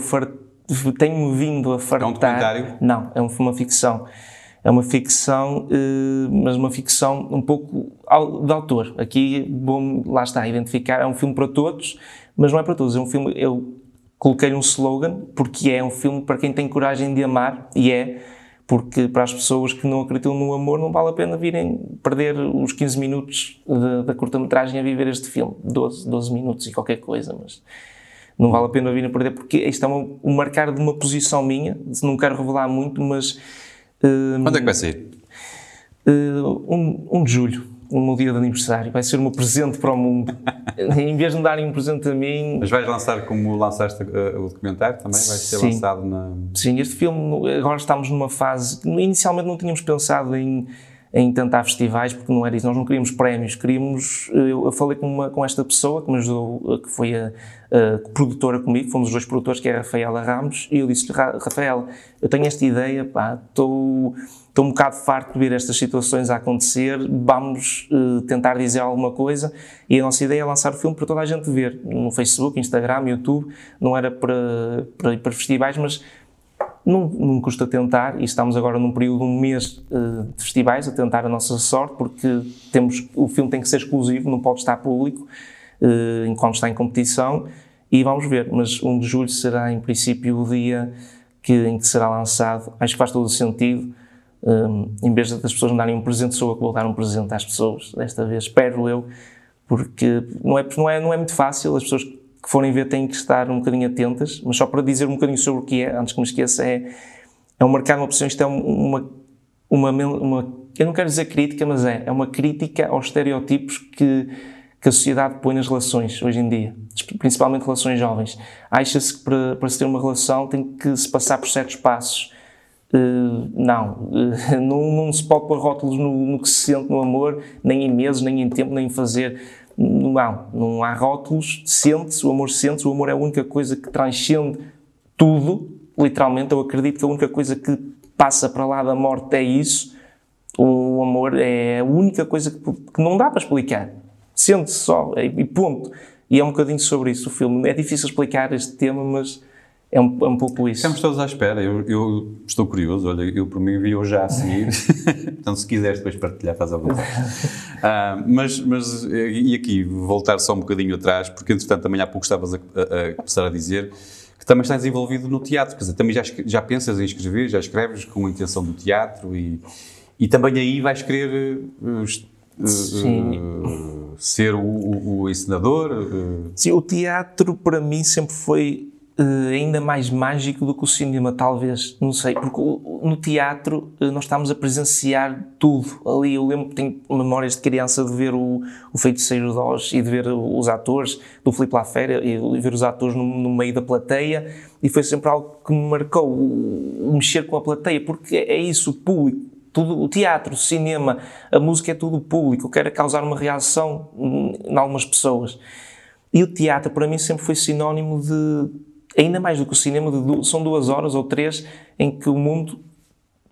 tenho vindo a fartar... É um documentário? Não, é uma ficção é uma ficção, eh, mas uma ficção um pouco de autor. Aqui, bom, lá está, identificar, é um filme para todos, mas não é para todos. É um filme, eu coloquei um slogan, porque é um filme para quem tem coragem de amar, e é, porque para as pessoas que não acreditam no amor não vale a pena virem perder os 15 minutos da curta-metragem a viver este filme. 12, 12 minutos e qualquer coisa, mas não vale a pena vir a perder, porque isto é um, um marcar de uma posição minha, não quero revelar muito, mas quando é que vai sair? Um, um de julho, no meu dia de aniversário. Vai ser o meu presente para o mundo. em vez de me darem um presente a mim. Mas vais lançar como lançaste uh, o documentário também? Vai ser Sim. lançado na. Sim, este filme, agora estamos numa fase. Inicialmente não tínhamos pensado em em tentar festivais, porque não era isso, nós não queríamos prémios, queríamos, eu falei com, uma, com esta pessoa que me ajudou, que foi a, a produtora comigo, fomos os dois produtores, que é a Rafaela Ramos, e eu disse-lhe, Rafaela, eu tenho esta ideia, pá, estou, estou um bocado farto de ver estas situações a acontecer, vamos uh, tentar dizer alguma coisa, e a nossa ideia é lançar o filme para toda a gente ver, no Facebook, Instagram, YouTube, não era para, para para festivais, mas não, não custa tentar, e estamos agora num período de um mês uh, de festivais a tentar a nossa sorte, porque temos, o filme tem que ser exclusivo, não pode estar público uh, enquanto está em competição, e vamos ver. Mas 1 de julho será, em princípio, o dia que, em que será lançado. Acho que faz todo o sentido. Eh, em vez das pessoas me darem um presente, sou eu que vou dar um presente às pessoas, desta vez, espero eu, porque não é, não é, não é muito fácil, as pessoas que forem ver têm que estar um bocadinho atentas, mas só para dizer um bocadinho sobre o que é, antes que me esqueça, é, é um marcar uma opção, isto é uma, uma, uma, eu não quero dizer crítica, mas é, é uma crítica aos estereótipos que, que a sociedade põe nas relações hoje em dia, principalmente relações jovens. Acha-se que para, para se ter uma relação tem que se passar por certos passos. Uh, não, uh, não, não se pode pôr rótulos no, no que se sente no amor, nem em meses, nem em tempo, nem em fazer não, não há rótulos, sente-se, o amor sente-se, o amor é a única coisa que transcende tudo, literalmente, eu acredito que a única coisa que passa para lá da morte é isso, o amor é a única coisa que, que não dá para explicar, sente-se só, e ponto. E é um bocadinho sobre isso o filme. É difícil explicar este tema, mas é um, é um pouco isso. Estamos todos à espera. Eu, eu, estou curioso. Olha, eu por mim vi-o já a seguir. então, se quiseres depois partilhar, faz a vontade. Uh, mas, mas, e aqui, voltar só um bocadinho atrás, porque entretanto também há pouco estavas a, a, a começar a dizer que também estás envolvido no teatro. Quer dizer, também já, já pensas em escrever, já escreves com a intenção do teatro e, e também aí vais querer. Uh, uh, ser o, o, o encenador? Uh... Sim, o teatro para mim sempre foi uh, ainda mais mágico do que o cinema, talvez, não sei, porque no teatro uh, nós estamos a presenciar tudo. Ali eu lembro que tenho memórias de criança de ver o, o Feiticeiro de Oz e de ver os atores do Filipe Lafera e ver os atores no, no, meio da plateia e foi sempre algo que me marcou, o, o mexer com a plateia, porque é isso, o público. Tudo, o teatro, o cinema, a música é tudo público, quer causar uma reação em algumas pessoas. E o teatro, para mim, sempre foi sinónimo de ainda mais do que o cinema, são duas horas ou três em que o mundo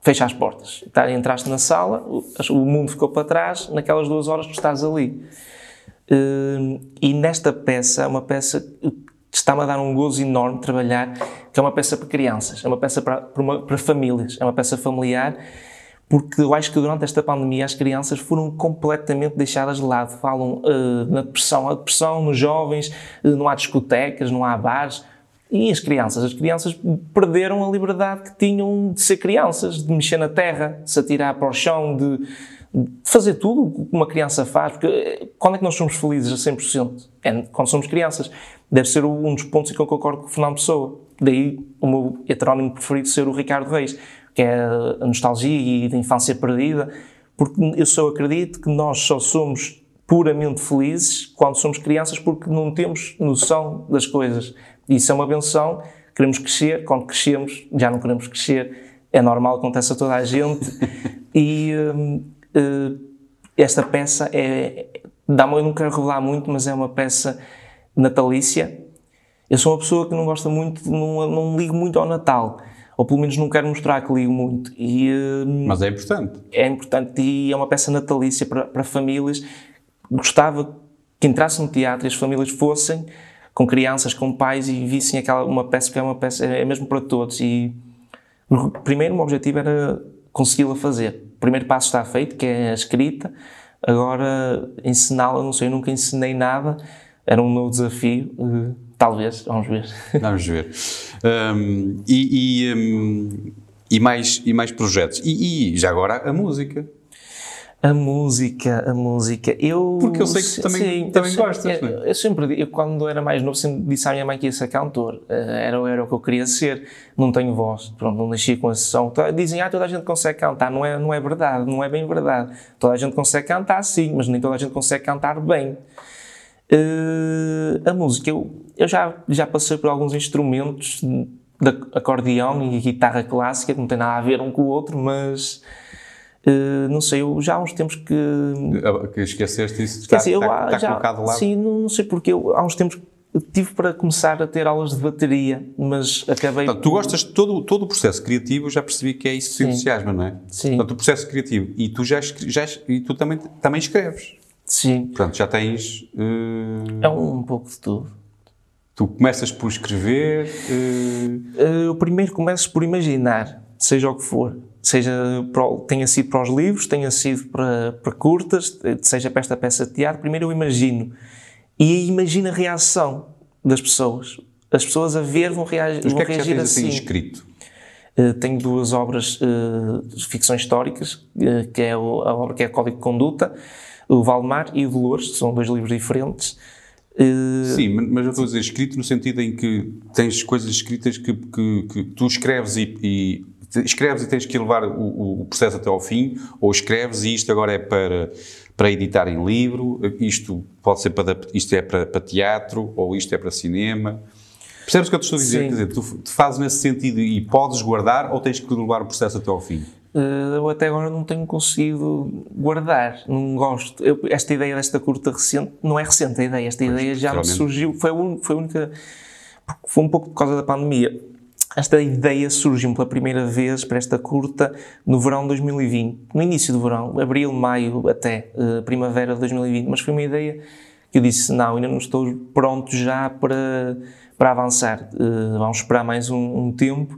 fecha as portas. Tá, entraste na sala, o mundo ficou para trás, naquelas duas horas tu estás ali. Hum, e nesta peça, é uma peça que está-me a dar um gozo enorme trabalhar, que é uma peça para crianças, é uma peça para, para, uma, para famílias, é uma peça familiar, porque eu acho que durante esta pandemia as crianças foram completamente deixadas de lado. Falam uh, na depressão, a depressão nos jovens, uh, não há discotecas, não há bares, e as crianças? As crianças perderam a liberdade que tinham de ser crianças, de mexer na terra, de se atirar para o chão, de, fazer tudo o que uma criança faz. Porque eh, quando é que nós somos felizes a 100%? É quando somos crianças. Deve ser um dos pontos em que eu concordo com o Fernando Pessoa. Daí o meu heterónimo preferido ser o Ricardo Reis. que é a nostalgia e da infância perdida, porque eu só acredito que nós só somos puramente felizes quando somos crianças porque não temos noção das coisas. Isso é uma benção, queremos crescer, quando crescemos já não queremos crescer, é normal, acontece a toda a gente. e uh, esta peça é, dá-me, eu não quero revelar muito, mas é uma peça natalícia. Eu sou uma pessoa que não gosta muito, não, não ligo muito ao Natal, ou pelo menos não quero mostrar que ligo muito. E, hum, Mas é importante. é importante e é uma peça natalícia para, para famílias. Gostava que entrasse no teatro e as famílias fossem com crianças, com pais e vissem aquela uma peça que é uma peça é mesmo para todos e o primeiro o objetivo era consegui-la fazer. O primeiro passo está feito, que é a escrita. Agora ensiná-la, não sei, eu nunca ensinei nada. Era um novo desafio, eh, talvez, vamos ver. Vamos ver. Hum, e, e, hum, e mais, e mais projetos. E, e já agora a música. A música, a música. Eu, Porque eu sei que tu também- também eu gostas, eu, não é? eu sempre, eu quando era mais novo, sempre disse à minha mãe que ia ser cantor. Eh, Era, era o que eu queria ser. Não tenho voz. Pronto, não nasci com esse som. To- Dizem, ah, toda a gente consegue cantar. Não é, não é verdade, não é bem verdade. Toda a gente consegue cantar, sim, mas nem toda a gente consegue cantar bem. Eh, a música, eu, eu já, já passei por alguns instrumentos de acordeão e guitarra clássica, que não tem nada a ver um com o outro, mas eh, não sei, eu já há uns tempos que. Que esqueceste isso? Está, dizer, eu está, está já, colocado lado? Sim, não, não sei porque, eu, há uns tempos tive para começar a ter aulas de bateria, mas acabei. Portanto, tu gostas de todo, todo o processo criativo, já percebi que é isso que te entusiasma, não é? Sim. Portanto, o processo criativo. E tu, já, já e tu também, também escreves. Sim, Portanto, já tens. eh, é um, um pouco de tudo. Tu começas por escrever. Eh, Eu primeiro começo por imaginar, seja o que for. Seja para tenha sido para os livros, tenha sido para, para curtas, eh, seja para esta peça de teatro, primeiro eu imagino. E imagino a reação das pessoas. As pessoas a ver vão, reagir, vão que é que reagir assim assim. escrito? Uh, tenho duas obras uh, de ficção históricas, uh, que é o- a obra que é Código de Conduta, o Valmar e o Dolores, que são dois livros diferentes. Sim, mas eu estou a dizer escrito no sentido em que tens coisas escritas que, que, que tu escreves e, e escreves e tens que levar o, o processo até ao fim, ou escreves e isto agora é para, para editar em livro, isto pode ser para, isto é para, para teatro, ou isto é para cinema. Percebes o que eu te estou a dizer? Sim. Quer dizer, tu, fazes nesse sentido e podes guardar ou tens que levar o processo até ao fim? uh, eu até agora não tenho conseguido guardar, não gosto. Eu- esta ideia desta curta recente, não é recente a ideia, esta ideia já me surgiu, foi un- foi a única, foi um pouco por causa da pandemia. Esta ideia surgiu pela primeira vez para esta curta no verão de 2020, no início do verão, abril, maio até eh, primavera de 2020, mas foi uma ideia que eu disse, não, ainda não estou pronto já para, para avançar, Eh, vamos esperar mais um, um tempo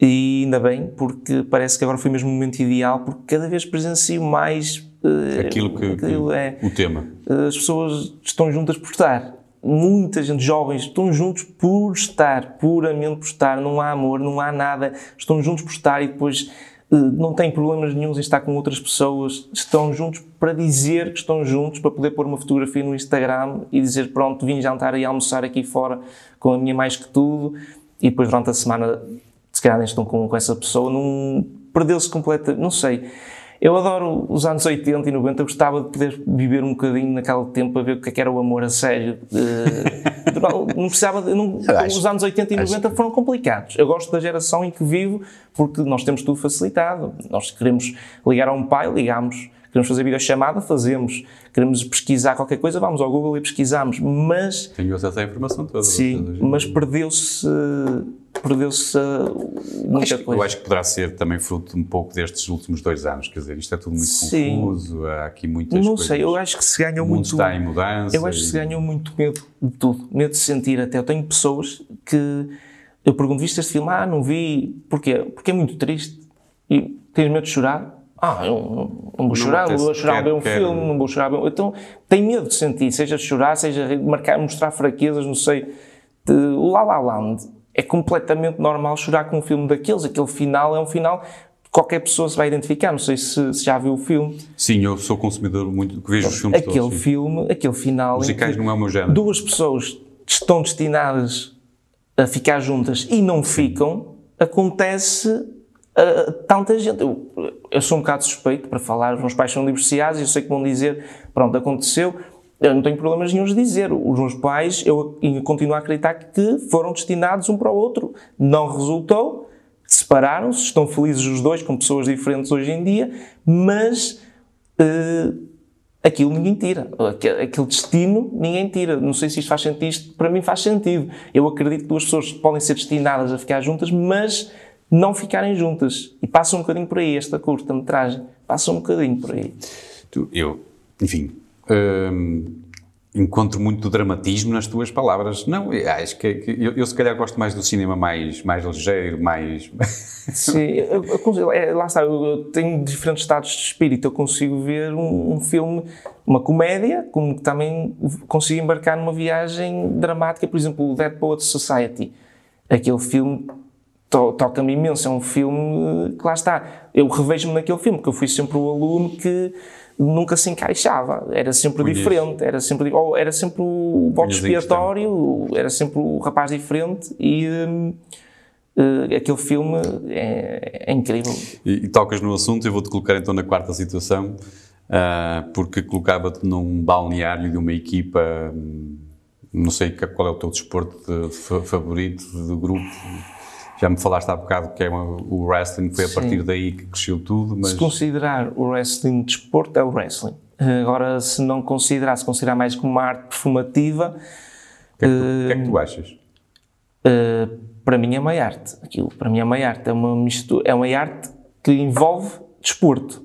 e ainda bem, porque parece que agora foi mesmo o momento ideal, porque cada vez presencio mais eh, Aquilo que, aquilo que- é o tema. as pessoas estão juntas por estar. Muita gente, jovens, estão juntos por estar, puramente por estar. Não há amor, não há nada. Estão juntos por estar e depois eh, não têm problemas nenhums em estar com outras pessoas. Estão juntos para dizer que estão juntos, para poder pôr uma fotografia no Instagram e dizer: Pronto, vim jantar e almoçar aqui fora com a minha mais que tudo. E depois, durante a semana, se calhar nem estão com, com essa pessoa. Não, Perdeu-se completamente. Não sei. Eu adoro os anos 80 e 90, eu gostava de poder viver um bocadinho naquele tempo para ver o que é que era o amor a sério. Eh, não, precisava de, não- acho- os anos 80 e 90 foram complicados. Eu gosto da geração em que vivo porque nós temos tudo facilitado. Nós queremos ligar a um pai, ligamos. Queremos fazer videochamada, fazemos. Queremos pesquisar qualquer coisa, vamos ao Google e pesquisamos. Mas Tenho acesso à informação toda. Sim, mas perdeu-se perdeu-se uh, muita Acho, coisa. eu acho que poderá ser também fruto um pouco destes últimos dois anos, quer dizer, isto é tudo muito Sim. confuso, há aqui muitas Não coisas. sei, eu acho que se ganhou o mundo muito. está em mudança. Eu acho que se e- ganhou muito medo de tudo, medo de sentir até. Eu tenho pessoas que eu pergunto: viste este filme? Ah, não vi. Porquê? Porque é muito triste. E tens medo de chorar? Ah, eu não, não vou chorar, não vou chorar ver um filme, não vou chorar ver. Então, tem medo de sentir, seja de chorar, seja marcar, mostrar fraquezas, não sei. O La La Land é completamente normal chorar com um filme daqueles. Aquele final é um final que qualquer pessoa se vai identificar. Não sei se, se já viu o filme. Sim, eu sou consumidor muito, que vejo os filmes Aquele todos. sim. filme, aquele final. Musicais não é o meu género. Duas pessoas estão destinadas a ficar juntas e não ficam, acontece uh, tanta gente. Eu, eu, sou um bocado suspeito para falar, os meus pais são divorciados e eu sei que vão dizer: pronto, aconteceu. Eu não tenho problemas nenhum de dizer. Os meus pais, eu continuo a acreditar que foram destinados um para o outro. Não resultou, separaram-se, estão felizes os dois, com pessoas diferentes hoje em dia, mas. Uh, aquilo ninguém tira. Aquele destino ninguém tira. Não sei se isto faz sentido. Isto para mim faz sentido. Eu acredito que duas pessoas podem ser destinadas a ficar juntas, mas não ficarem juntas. E passa um bocadinho por aí esta curta-metragem. Passa um bocadinho por aí. Tu, eu, enfim, hum, encontro muito dramatismo nas tuas palavras. Não, acho que, que eu, eu, se calhar gosto mais do cinema mais, mais ligeiro, mais... Sim, eu, eu, é, lá está, eu tenho diferentes estados de espírito. Eu consigo ver um, um, filme, uma comédia, como também consigo embarcar numa viagem dramática, por exemplo, o Dead Poets Society. Aquele filme to, toca-me imenso, é um filme que lá está. Eu revejo-me naquele filme, porque eu fui sempre o aluno que nunca se encaixava, era sempre diferente, era sempre, ou era sempre o bote expiatório, era sempre o rapaz diferente e uh, uh, aquele filme é, é incrível. E, e, tocas no assunto, eu vou-te colocar então na quarta situação, uh, porque colocava-te num balneário de uma equipa, hum, não sei qual é o teu desporto de, de, favorito do grupo, já me falaste há bocado que é uma, o wrestling, foi a partir daí que cresceu tudo, mas... Se considerar o wrestling desporto, é o wrestling. Agora, se não considerar, se considerar mais como uma arte perfumativa... O que é que tu, uh, que é que tu achas? Uh, para mim é uma arte, aquilo. Para mim é uma arte, é uma mistura, é uma arte que envolve desporto.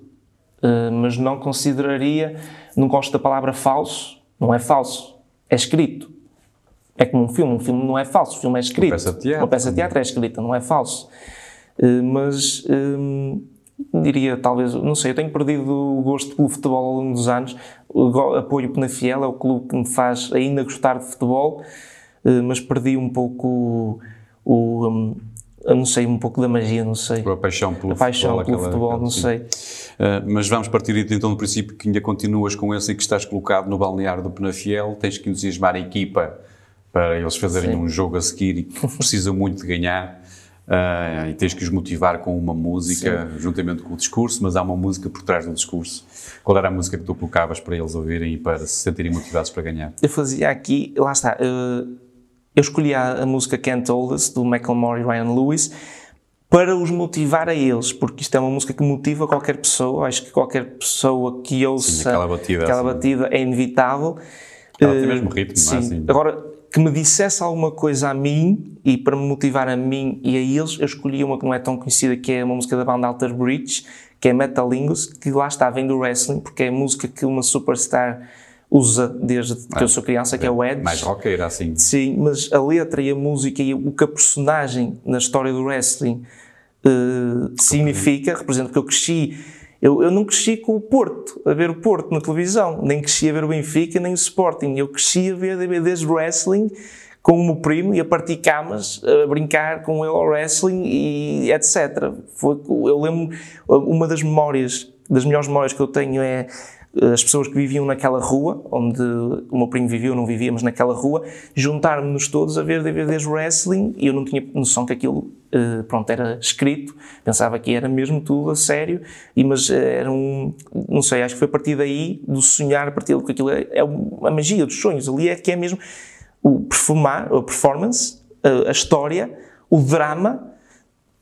Uh, mas não consideraria, não gosto da palavra falso, não é falso, é escrito. É como um filme, um filme não é falso, o filme é escrito. Uma peça de teatro. Uma peça de teatro é escrita, não é falso. Uh, mas um, diria, talvez, não sei, eu tenho perdido o gosto pelo futebol ao longo dos anos. Apoio o Penafiel, é o clube que me faz ainda gostar de futebol, uh, mas perdi um pouco o. Um, eu não sei, um pouco da magia, não sei. A paixão pelo a paixão futebol. pelo aquela, futebol, não sim. sei. Uh, mas vamos partir então do princípio que ainda continuas com esse e que estás colocado no balneário do Penafiel, tens que entusiasmar a equipa para eles fazerem Sim. um jogo a seguir e que precisam muito de ganhar. Uh, e tens que os motivar com uma música, Sim. juntamente com o discurso, mas há uma música por trás do discurso. Qual era a música que tu colocavas para eles ouvirem e para se sentirem motivados para ganhar? Eu fazia aqui, lá está, uh, eu escolhi a, música Can't Hold Us, do Macklemore e Ryan Lewis, para os motivar a eles, porque isto é uma música que motiva qualquer pessoa, acho que qualquer pessoa que ouça Sim, aquela batida, aquela assim. batida é inevitável. Ela tem mesmo ritmo, sim. Não é assim? Agora, que me dissesse alguma coisa a mim e para me motivar a mim e a eles, eu escolhi uma que não é tão conhecida, que é uma música da banda Alter Bridge, que é Metalingus, que lá está, vem do wrestling, porque é a música que uma superstar usa desde que ah, eu sou criança, que é, é o Edge. Mais rockera, assim. Sim, mas a letra e a música e o que a personagem na história do wrestling uh, significa, representa, porque eu cresci eu, eu não cresci com o Porto, a ver o Porto na televisão, nem cresci a ver o Benfica, nem o Sporting. Eu cresci a ver DVDs wrestling com o meu primo e a partir camas, a brincar com ele ao wrestling e etc. Foi, eu lembro, uma das memórias, das melhores memórias que eu tenho é as pessoas que viviam naquela rua, onde o meu primo vivia ou não vivia, mas naquela rua, juntar-nos todos a ver DVDs wrestling e eu não tinha noção que aquilo, uh, pronto, era escrito, pensava que era mesmo tudo a sério, e, mas uh, era um, não sei, acho que foi a partir daí, do sonhar, a partir que aquilo é, é a magia dos sonhos, ali é que é mesmo o perfumar, a performance, a história, o drama,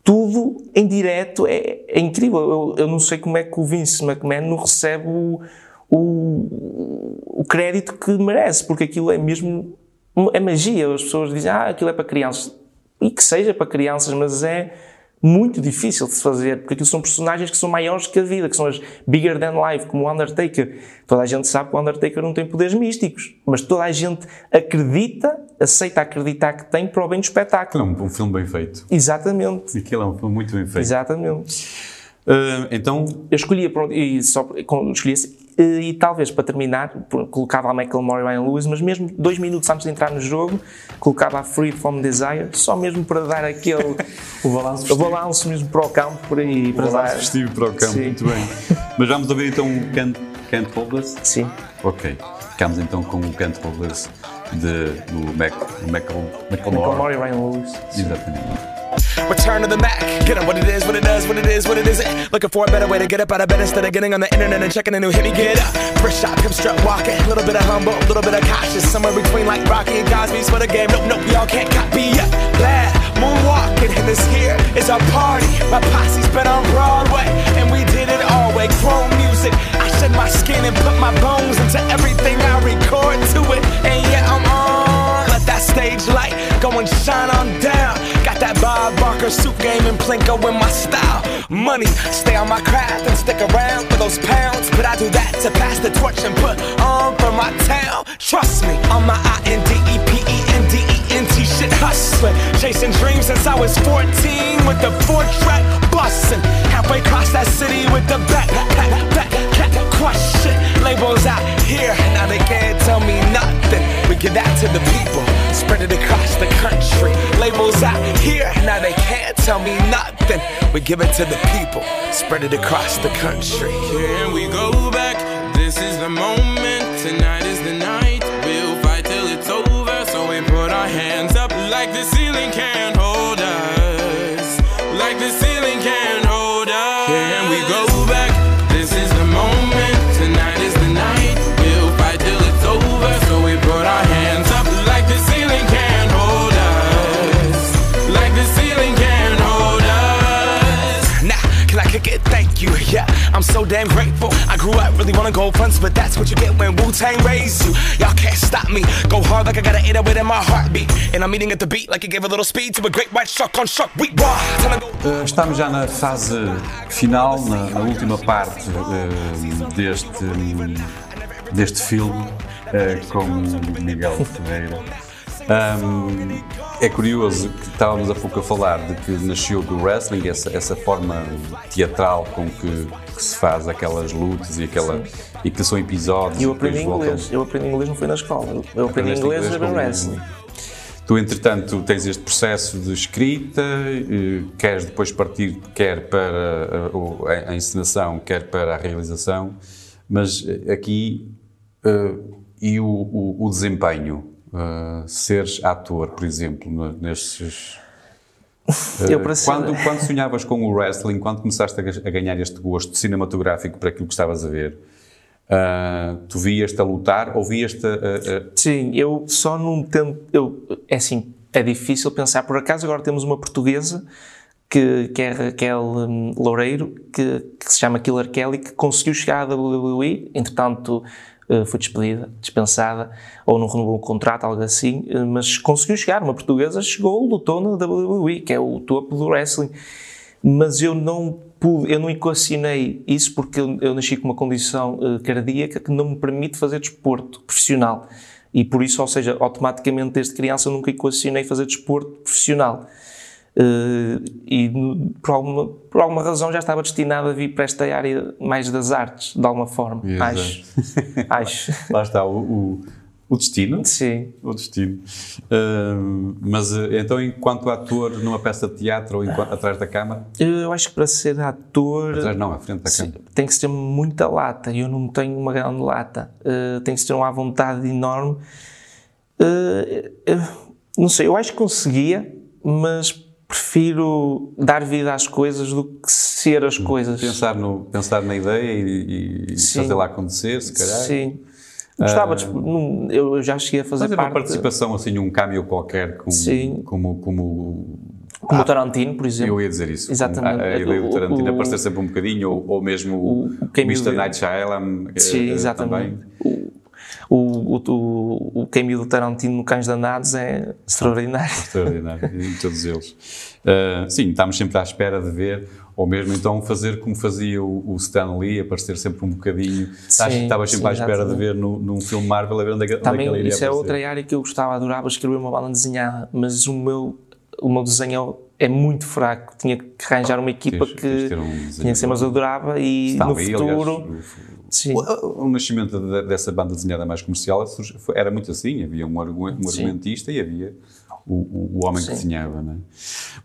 tudo em direto é, é incrível. Eu, eu, não sei como é que o Vince McMahon não recebe o, o, o, crédito que merece, porque aquilo é mesmo é magia. As pessoas dizem, ah, aquilo é para crianças. E que seja para crianças, mas é muito difícil de se fazer, porque aquilo são personagens que são maiores que a vida, que são as bigger than life, como o Undertaker. Toda a gente sabe que o Undertaker não tem poderes místicos, mas toda a gente acredita, aceita acreditar que tem para o bem do espetáculo. É um, um filme bem feito. Exatamente. Aquilo é um filme muito bem feito. Exatamente. Uh, então... Eu escolhia, e só, escolhi e talvez para terminar, colocava a Michael Moore e Ryan Lewis, mas mesmo dois minutos antes de entrar no jogo, colocava a Free From Desire, só mesmo para dar aquele. o balanço O balanço mesmo para o campo, por aí. O para balanço dar... festivo para o campo, Sim. muito bem. mas vamos ouvir então o Can't, Can't Hold Us? Sim. Ok. Ficamos então com o Can't Hold Us de, do Mac, Mac, Michael Moore e Ryan Lewis. Exatamente. Return to the Mac. Get up what it is, what it does, what it is, what it isn't. Looking for a better way to get up out of bed instead of getting on the internet and checking a new hit. Me get up. First shot, pimp strut walking. A little bit of humble, a little bit of cautious. Somewhere between like Rocky and Cosby's for the game. Nope, nope, y'all can't copy yet. Glad moonwalking, and this here is our party. My posse's been on Broadway, and we did it all way. Chrome music. I shed my skin and put my bones into everything I record to it. And yeah, I'm on. Let that stage light go and shine on down. Got that Bob Barker suit game and Plinko in my style. Money, stay on my craft and stick around for those pounds. But I do that to pass the torch and put on for my town. Trust me, on my I N D E shit hustling. Chasing dreams since I was 14 with the four track busting. Halfway across that city with the back, back, back, back, question. Labels out here, now they can't tell me nothing. We give that to the people, spread it across the country. Labels out here, now they can't tell me nothing. We give it to the people, spread it across the country. Here we go back. This is the moment. Tonight I'm so damn grateful. I grew up really wanna go fronts, but that's what you get when Wu Tang raised you. Y'all can't stop me. Go hard like I got an 808 in my heartbeat. And I'm eating at the beat like it gave a little speed to a great white shark on shark to go. Uh, Estamos já na fase final, na, na última parte uh, deste, deste filme uh, com Miguel Ferreira. Um, é curioso que estávamos há pouco a falar de que nasceu do wrestling, essa, essa forma teatral com que, que se faz aquelas lutas e, aquela, e que são episódios. E eu aprendi voltam- inglês. Eu aprendi inglês não foi na escola. Eu aprendi inglês a ver com- wrestling. Tu, entretanto, tens este processo de escrita, eh, queres depois partir quer para a, o- a encenação, quer para a realização, mas eh, aqui eh, e o, o- o desempenho, eh, seres ator, por exemplo, nestes. eh, Eu ser- quando, quando sonhavas com o wrestling, quando começaste a, ga- a ganhar este gosto cinematográfico para aquilo que estavas a ver, ah, tu vias-te a lutar ou vias-te a- a- Sim, eu só não tento. Eu, é assim, é difícil pensar. Por acaso, agora temos uma portuguesa que, que é Raquel hum, Loureiro, que, que se chama Killer Kelly, que conseguiu chegar à WWE, entretanto foi despedida, dispensada, ou não renovou o contrato, algo assim, eh, mas conseguiu chegar. Uma portuguesa chegou, lutou na WWE, que é o topo do wrestling. Mas eu não pude, eu não equacionei isso porque eu, eu nasci com uma condição eh, cardíaca que não me permite fazer desporto profissional. E por isso, ou seja, automaticamente desde criança eu nunca equacionei fazer desporto profissional. Eh, e por alguma, por alguma razão já estava destinado a vir para esta área mais das artes, de alguma forma. Exato. Acho. Acho. Lá está o, o, o destino. Sim. O destino. Ahm, mas eh, então, enquanto ator numa peça de teatro ou enquanto- atrás da câmara? Eu acho que para ser ator. Atrás não, à frente da Sim, câmara. tem que se ter muita lata eu não tenho uma grande lata. Uh, tem que se ter uma vontade enorme. Uh, uh, não sei, eu acho que conseguia, mas prefiro dar vida às coisas do que ser as coisas. Pensar, no, pensar na ideia e, e lá acontecer, se calhar. Sim. Gostava de. não- Eu já cheguei a fazer Fazer uma parte. participação, assim, um cameo qualquer, como, Sim. como, como Como o Tarantino, por exemplo. eu ia dizer isso. Exatamente. A, a ideia do Tarantino O- o- aparecer sempre um bocadinho, ou, ou mesmo o, o cameo Mr. dele. Night Shyamalan Sim, eh, exatamente. também. O, o, o, o cameo do Tarantino no Cães Danados é extraordinário. Extraordinário, em todos eles. Uh, sim, estamos sempre à espera de ver, ou mesmo então fazer como fazia o, o Stan Lee, aparecer sempre um bocadinho. Sim, Estavas sempre sim, à espera de exatamente. ver no, num filme Marvel, a ver onde é onde é Também, iria isso é outra área que eu gostava, adorava escrever uma banda desenhada, mas o meu, o meu desenho é muito fraco. Tinha que arranjar uma equipa Tens- que tens um tinha que ser, eu adorava e no futuro. aliás, sim, o, o- nascimento de- dessa banda desenhada mais comercial foi- era muito assim: havia um, argu- um Sim. argumentista e havia o, o, o homem que Sim. desenhava. Não é?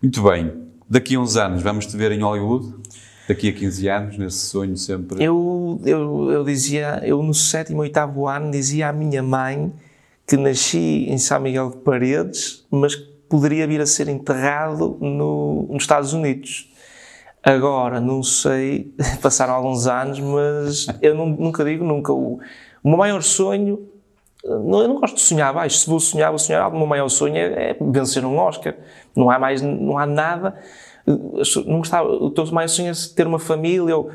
Muito bem, daqui a uns anos vamos te ver em Hollywood, daqui a 15 anos, nesse sonho sempre. eu, eu, eu dizia, eu no sétimo, oitavo ano dizia à minha mãe que nasci em São Miguel de Paredes, mas que poderia vir a ser enterrado no, nos Estados Unidos. Agora, não sei, passaram alguns anos, mas eu não- nunca digo nunca. O, o meu maior sonho, não, eu não gosto de sonhar baixo. Se vou sonhar, vou sonhar alto. O meu maior sonho é, é vencer um Oscar. Não há mais, não há nada. Não gostava, o teu maior sonho é ter uma família. Ou,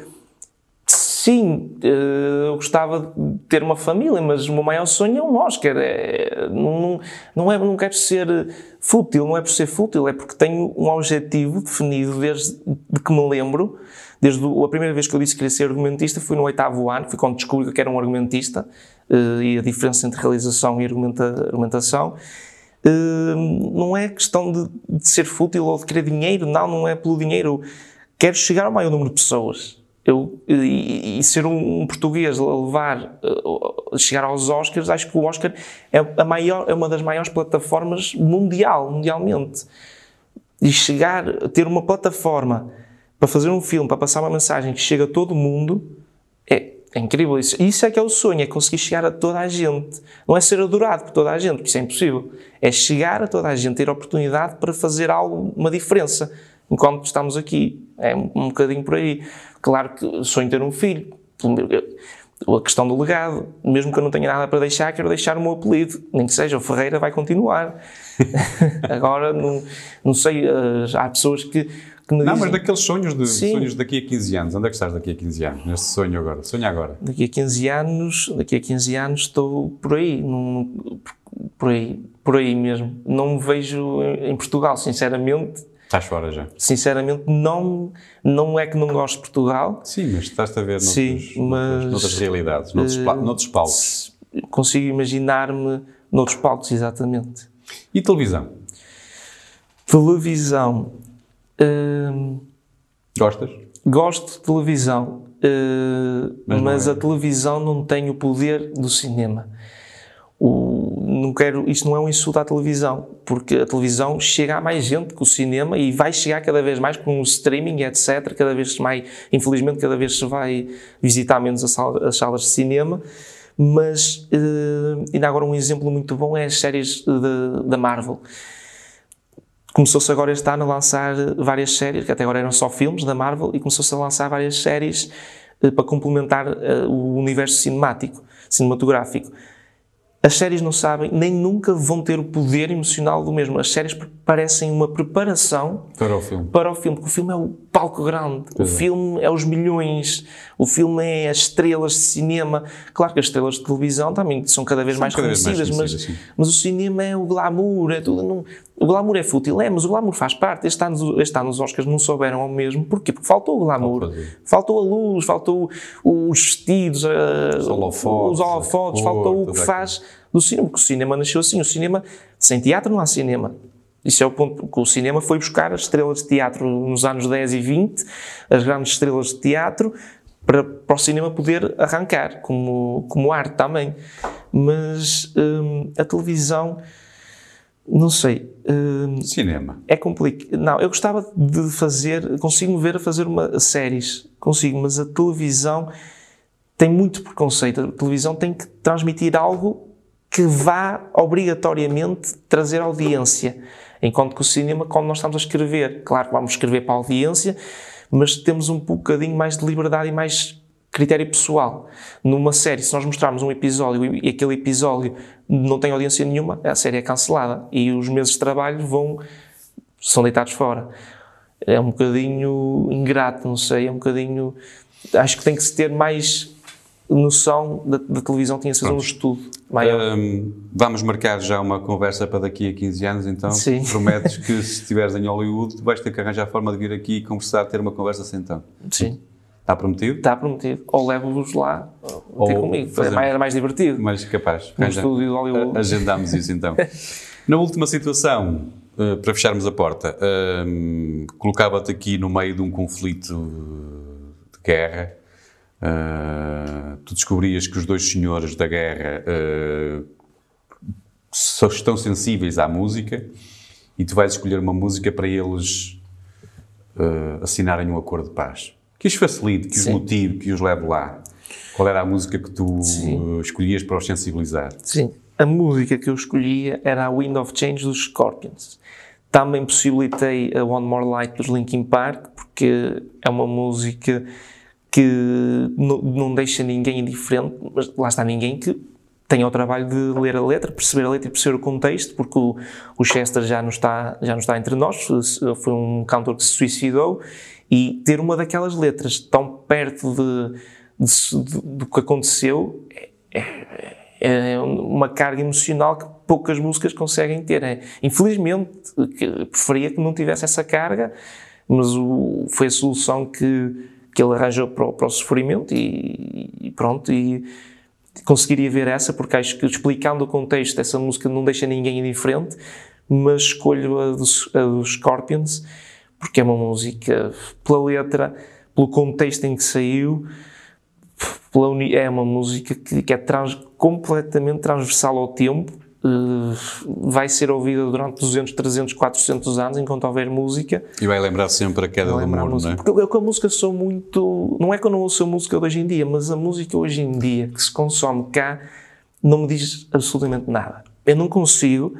Sim, eh, eu gostava de ter uma família, mas o meu maior sonho é um Oscar. É, não, não, é, não quero ser fútil, não é por ser fútil, é porque tenho um objetivo definido desde de que me lembro. Desde a primeira vez que eu disse que queria ser argumentista foi no oitavo ano, foi quando descobri que era um argumentista eh, e a diferença entre realização e argumenta- argumentação. Eh, não é questão de, de ser fútil ou de querer dinheiro, não, não é pelo dinheiro. Quero chegar ao maior número de pessoas. Eu, e, e ser um, um português a levar, eh, chegar aos Oscars, acho que o Oscar é, a maior, é uma das maiores plataformas mundial, mundialmente. E chegar a ter uma plataforma para fazer um filme, para passar uma mensagem que chega a todo mundo, é, é incrível isso. Isso é que é o sonho, é conseguir chegar a toda a gente. Não é ser adorado por toda a gente, porque isso é impossível. É chegar a toda a gente, ter a oportunidade para fazer algo, uma diferença. Enquanto estamos aqui, é um, bocadinho por aí. Claro que sonho ter um filho. A questão do legado, mesmo que eu não tenha nada para deixar, quero deixar o meu apelido. Nem que seja, o Ferreira vai continuar. Agora, não, não sei, eh, há pessoas que, que me Não, dizem... mas daqueles sonhos, de, Sim. sonhos daqui a 15 anos, onde é que estás daqui a 15 anos? Neste sonho agora? Sonha agora. daqui a 15 anos, daqui a 15 anos estou por aí, num- por aí, por aí mesmo. Não me vejo em Portugal, sinceramente. Estás fora já. Sinceramente, não, não é que não gosto de Portugal. Sim, mas estás-te a ver noutros, Sim, noutras, mas, noutras realidades, noutros, pla- noutros palcos. Consigo imaginar-me noutros palcos, exatamente. E televisão? Televisão. hum, Gostas? Gosto de televisão, eh, Mas mas, é. a televisão não tem o poder do cinema. O- não quero, isto não é um insulto à televisão, porque a televisão chega a mais gente que o cinema e vai chegar cada vez mais com o streaming, etc. Cada vez mais, infelizmente, cada vez se vai visitar menos as sal- as salas de cinema. Mas, eh, ainda agora, um exemplo muito bom é as séries da Marvel. Começou-se agora este ano a lançar várias séries, que até agora eram só filmes da Marvel, e começou-se a lançar várias séries eh, para complementar eh, o universo cinemático, cinematográfico. As séries não sabem, nem nunca vão ter o poder emocional do mesmo. As séries parecem uma preparação Para o filme. para o filme, porque o filme é o palco grande, o é. filme é os milhões, o filme é as estrelas de cinema. Claro que as estrelas de televisão também são cada vez São mais cada vez mais conhecidas, mas, conhecidas, mas o cinema é o glamour, é tudo. Não, o glamour é fútil, é, mas o glamour faz parte. Este ano, este ano os Oscars não souberam ao mesmo. Porquê? Porque faltou o glamour, Faltou. faltou a luz, faltou os vestidos, a- Os holofotes, os faltou o que faz do cinema, porque o cinema nasceu assim. O cinema, sem teatro não há cinema. Isso é o ponto, que o cinema foi buscar as estrelas de teatro nos anos 10 e 20, as grandes estrelas de teatro, para, para o cinema poder arrancar, como, como arte também. Mas hum, a televisão, não sei, hum, Cinema. é complicado. Não, eu gostava de fazer, consigo ver a fazer uma séries, consigo, mas a televisão tem muito preconceito. A televisão tem que transmitir algo que vá obrigatoriamente trazer audiência. Enquanto que o cinema, quando nós estamos a escrever, claro que vamos escrever para a audiência, mas temos um bocadinho mais de liberdade e mais critério pessoal. Numa série, se nós mostrarmos um episódio e aquele episódio não tem audiência nenhuma, a série é cancelada e os meses de trabalho vão são deitados fora. É um bocadinho ingrato, não sei, é um bocadinho. Acho que tem que se ter mais noção da, da televisão, tinha que ser um estudo maior. Hum, vamos marcar já uma conversa para daqui a 15 anos, então. Sim. Prometes que se estiveres em Hollywood vais ter que arranjar a forma de vir aqui e conversar, ter uma conversa sem então. Sim, Está prometido? está prometido. Ou levo-vos lá ou ter comigo, fazemos- é mais, era mais divertido. Mas capaz. No Arranja- estúdio de Hollywood. a- Agendamos isso então. Na última situação, eh, para fecharmos a porta, hum, colocava-te aqui no meio de um conflito de guerra. Uh, tu descobrias que os dois senhores da guerra uh, só estão sensíveis à música e tu vais escolher uma música para eles uh, assinarem um acordo de paz. Que os facilite, que os Sim. motive, que os leve lá. Qual era a música que tu Sim. escolhias para os sensibilizar? Sim, a música que eu escolhia era a Wind of Change dos Scorpions. Também possibilitei a One More Light dos Linkin Park, porque é uma música que não, deixa ninguém indiferente, mas lá está ninguém que tenha o trabalho de ler a letra, perceber a letra e perceber o contexto, porque o, Chester já não, está, já não está entre nós, foi um cantor que se suicidou, e ter uma daquelas letras tão perto de, de, de, do que aconteceu é, é, é, uma carga emocional que poucas músicas conseguem ter. É, infelizmente, preferia que não tivesse essa carga, mas o, foi a solução que, que ele arranjou para o, para o sofrimento e, e pronto, e conseguiria ver essa, porque acho que explicando o contexto dessa música não deixa ninguém indiferente, mas escolho a dos, a dos Scorpions, porque é uma música, pela letra, pelo contexto em que saiu, pela é uma música que, que é trans, completamente transversal ao tempo, uh, vai ser ouvida durante 200, 300, 400 anos enquanto houver música. E vai lembrar sempre a queda do muro, não é? Porque eu com a música sou muito. Não é que eu não ouço a música de hoje em dia, mas a música hoje em dia que se consome cá não me diz absolutamente nada. Eu não consigo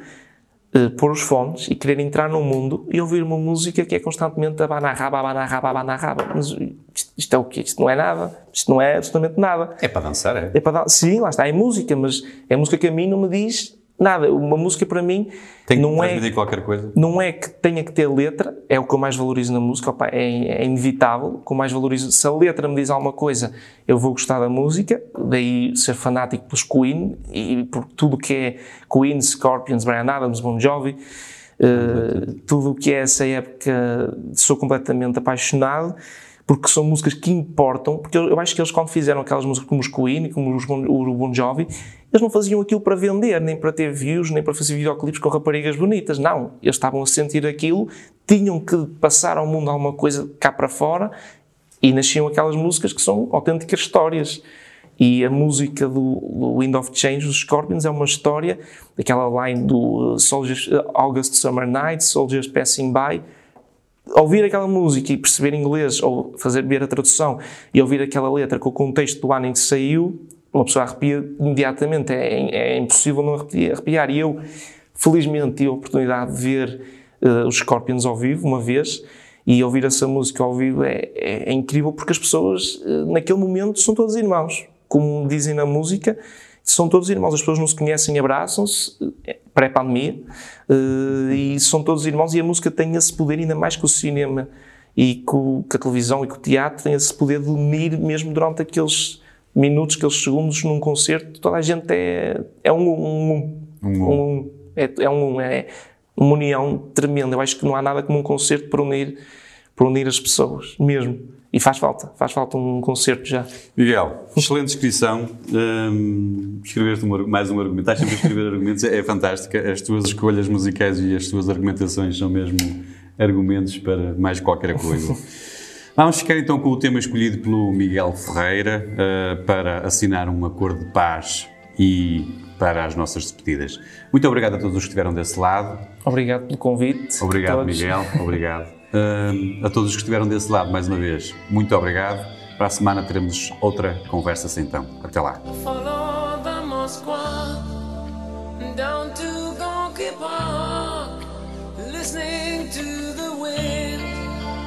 uh, pôr os fones e querer entrar num mundo e ouvir uma música que é constantemente abanarraba, abanarraba, abanarraba. Mas isto, isto é o quê? Isto não é nada. Isto não é absolutamente nada. É para dançar, é? É para dan- Sim, lá está, é música, mas é música que a mim não me diz nada. Uma música para mim Tem que não é qualquer coisa. não é que tenha que ter letra, é o que eu mais valorizo na música, opa, é, é inevitável, o que eu mais valorizo. Se a letra me diz alguma coisa, eu vou gostar da música, daí ser fanático pelos Queen e por tudo que é Queen, Scorpions, Brian Adams, Bon Jovi, eh, tudo o que é essa época, sou completamente apaixonado. Porque são músicas que importam, porque eu, eu acho que eles, quando fizeram aquelas músicas como os Queen e como os bon, o Bon Jovi, eles não faziam aquilo para vender, nem para ter views, nem para fazer videoclipes com raparigas bonitas. Não. Eles estavam a sentir aquilo, tinham que passar ao mundo alguma coisa cá para fora e nasciam aquelas músicas que são autênticas histórias. E a música do, do Wind of Change dos Scorpions é uma história, aquela line do uh, Soldiers, uh, August Summer Night, Soldiers Passing By. Ouvir aquela música e perceber inglês, ou fazer ver a tradução e ouvir aquela letra com o contexto do ano em que saiu, uma pessoa arrepia imediatamente, é, é impossível não arrepiar. E eu, felizmente, tive a oportunidade de ver uh, os Scorpions ao vivo uma vez e ouvir essa música ao vivo é, é, é incrível porque as pessoas, uh, naquele momento, são todos irmãos. Como dizem na música, são todos irmãos. As pessoas não se conhecem, abraçam-se, uh, pré-pandemia, uh, e são todos irmãos. E a música tem esse poder, ainda mais que o cinema e com, com a televisão e com o teatro, tem esse poder de unir mesmo durante aqueles minutos, aqueles segundos num concerto, toda a gente é, é um um, um, Um um, é, é um é uma união tremenda. Eu acho que não há nada como um concerto para unir, para unir as pessoas, mesmo. E faz falta, faz falta um concerto já. Miguel, excelente descrição. Hum, escreveste um mais um argumento. Estás sempre a escrever argumentos. É, é fantástico. As tuas escolhas musicais e as tuas argumentações são mesmo argumentos para mais qualquer coisa. Vamos ficar então com o tema escolhido pelo Miguel Ferreira eh, para assinar um acordo de paz e para as nossas despedidas. Muito obrigado a todos os que estiveram desse lado. Obrigado pelo convite. Obrigado. Miguel. Obrigado. Hum, a todos os que estiveram desse lado, mais uma vez, muito obrigado. Para a semana teremos outra conversa então. Até lá. Listening to the wind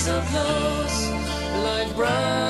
So close, like brothers?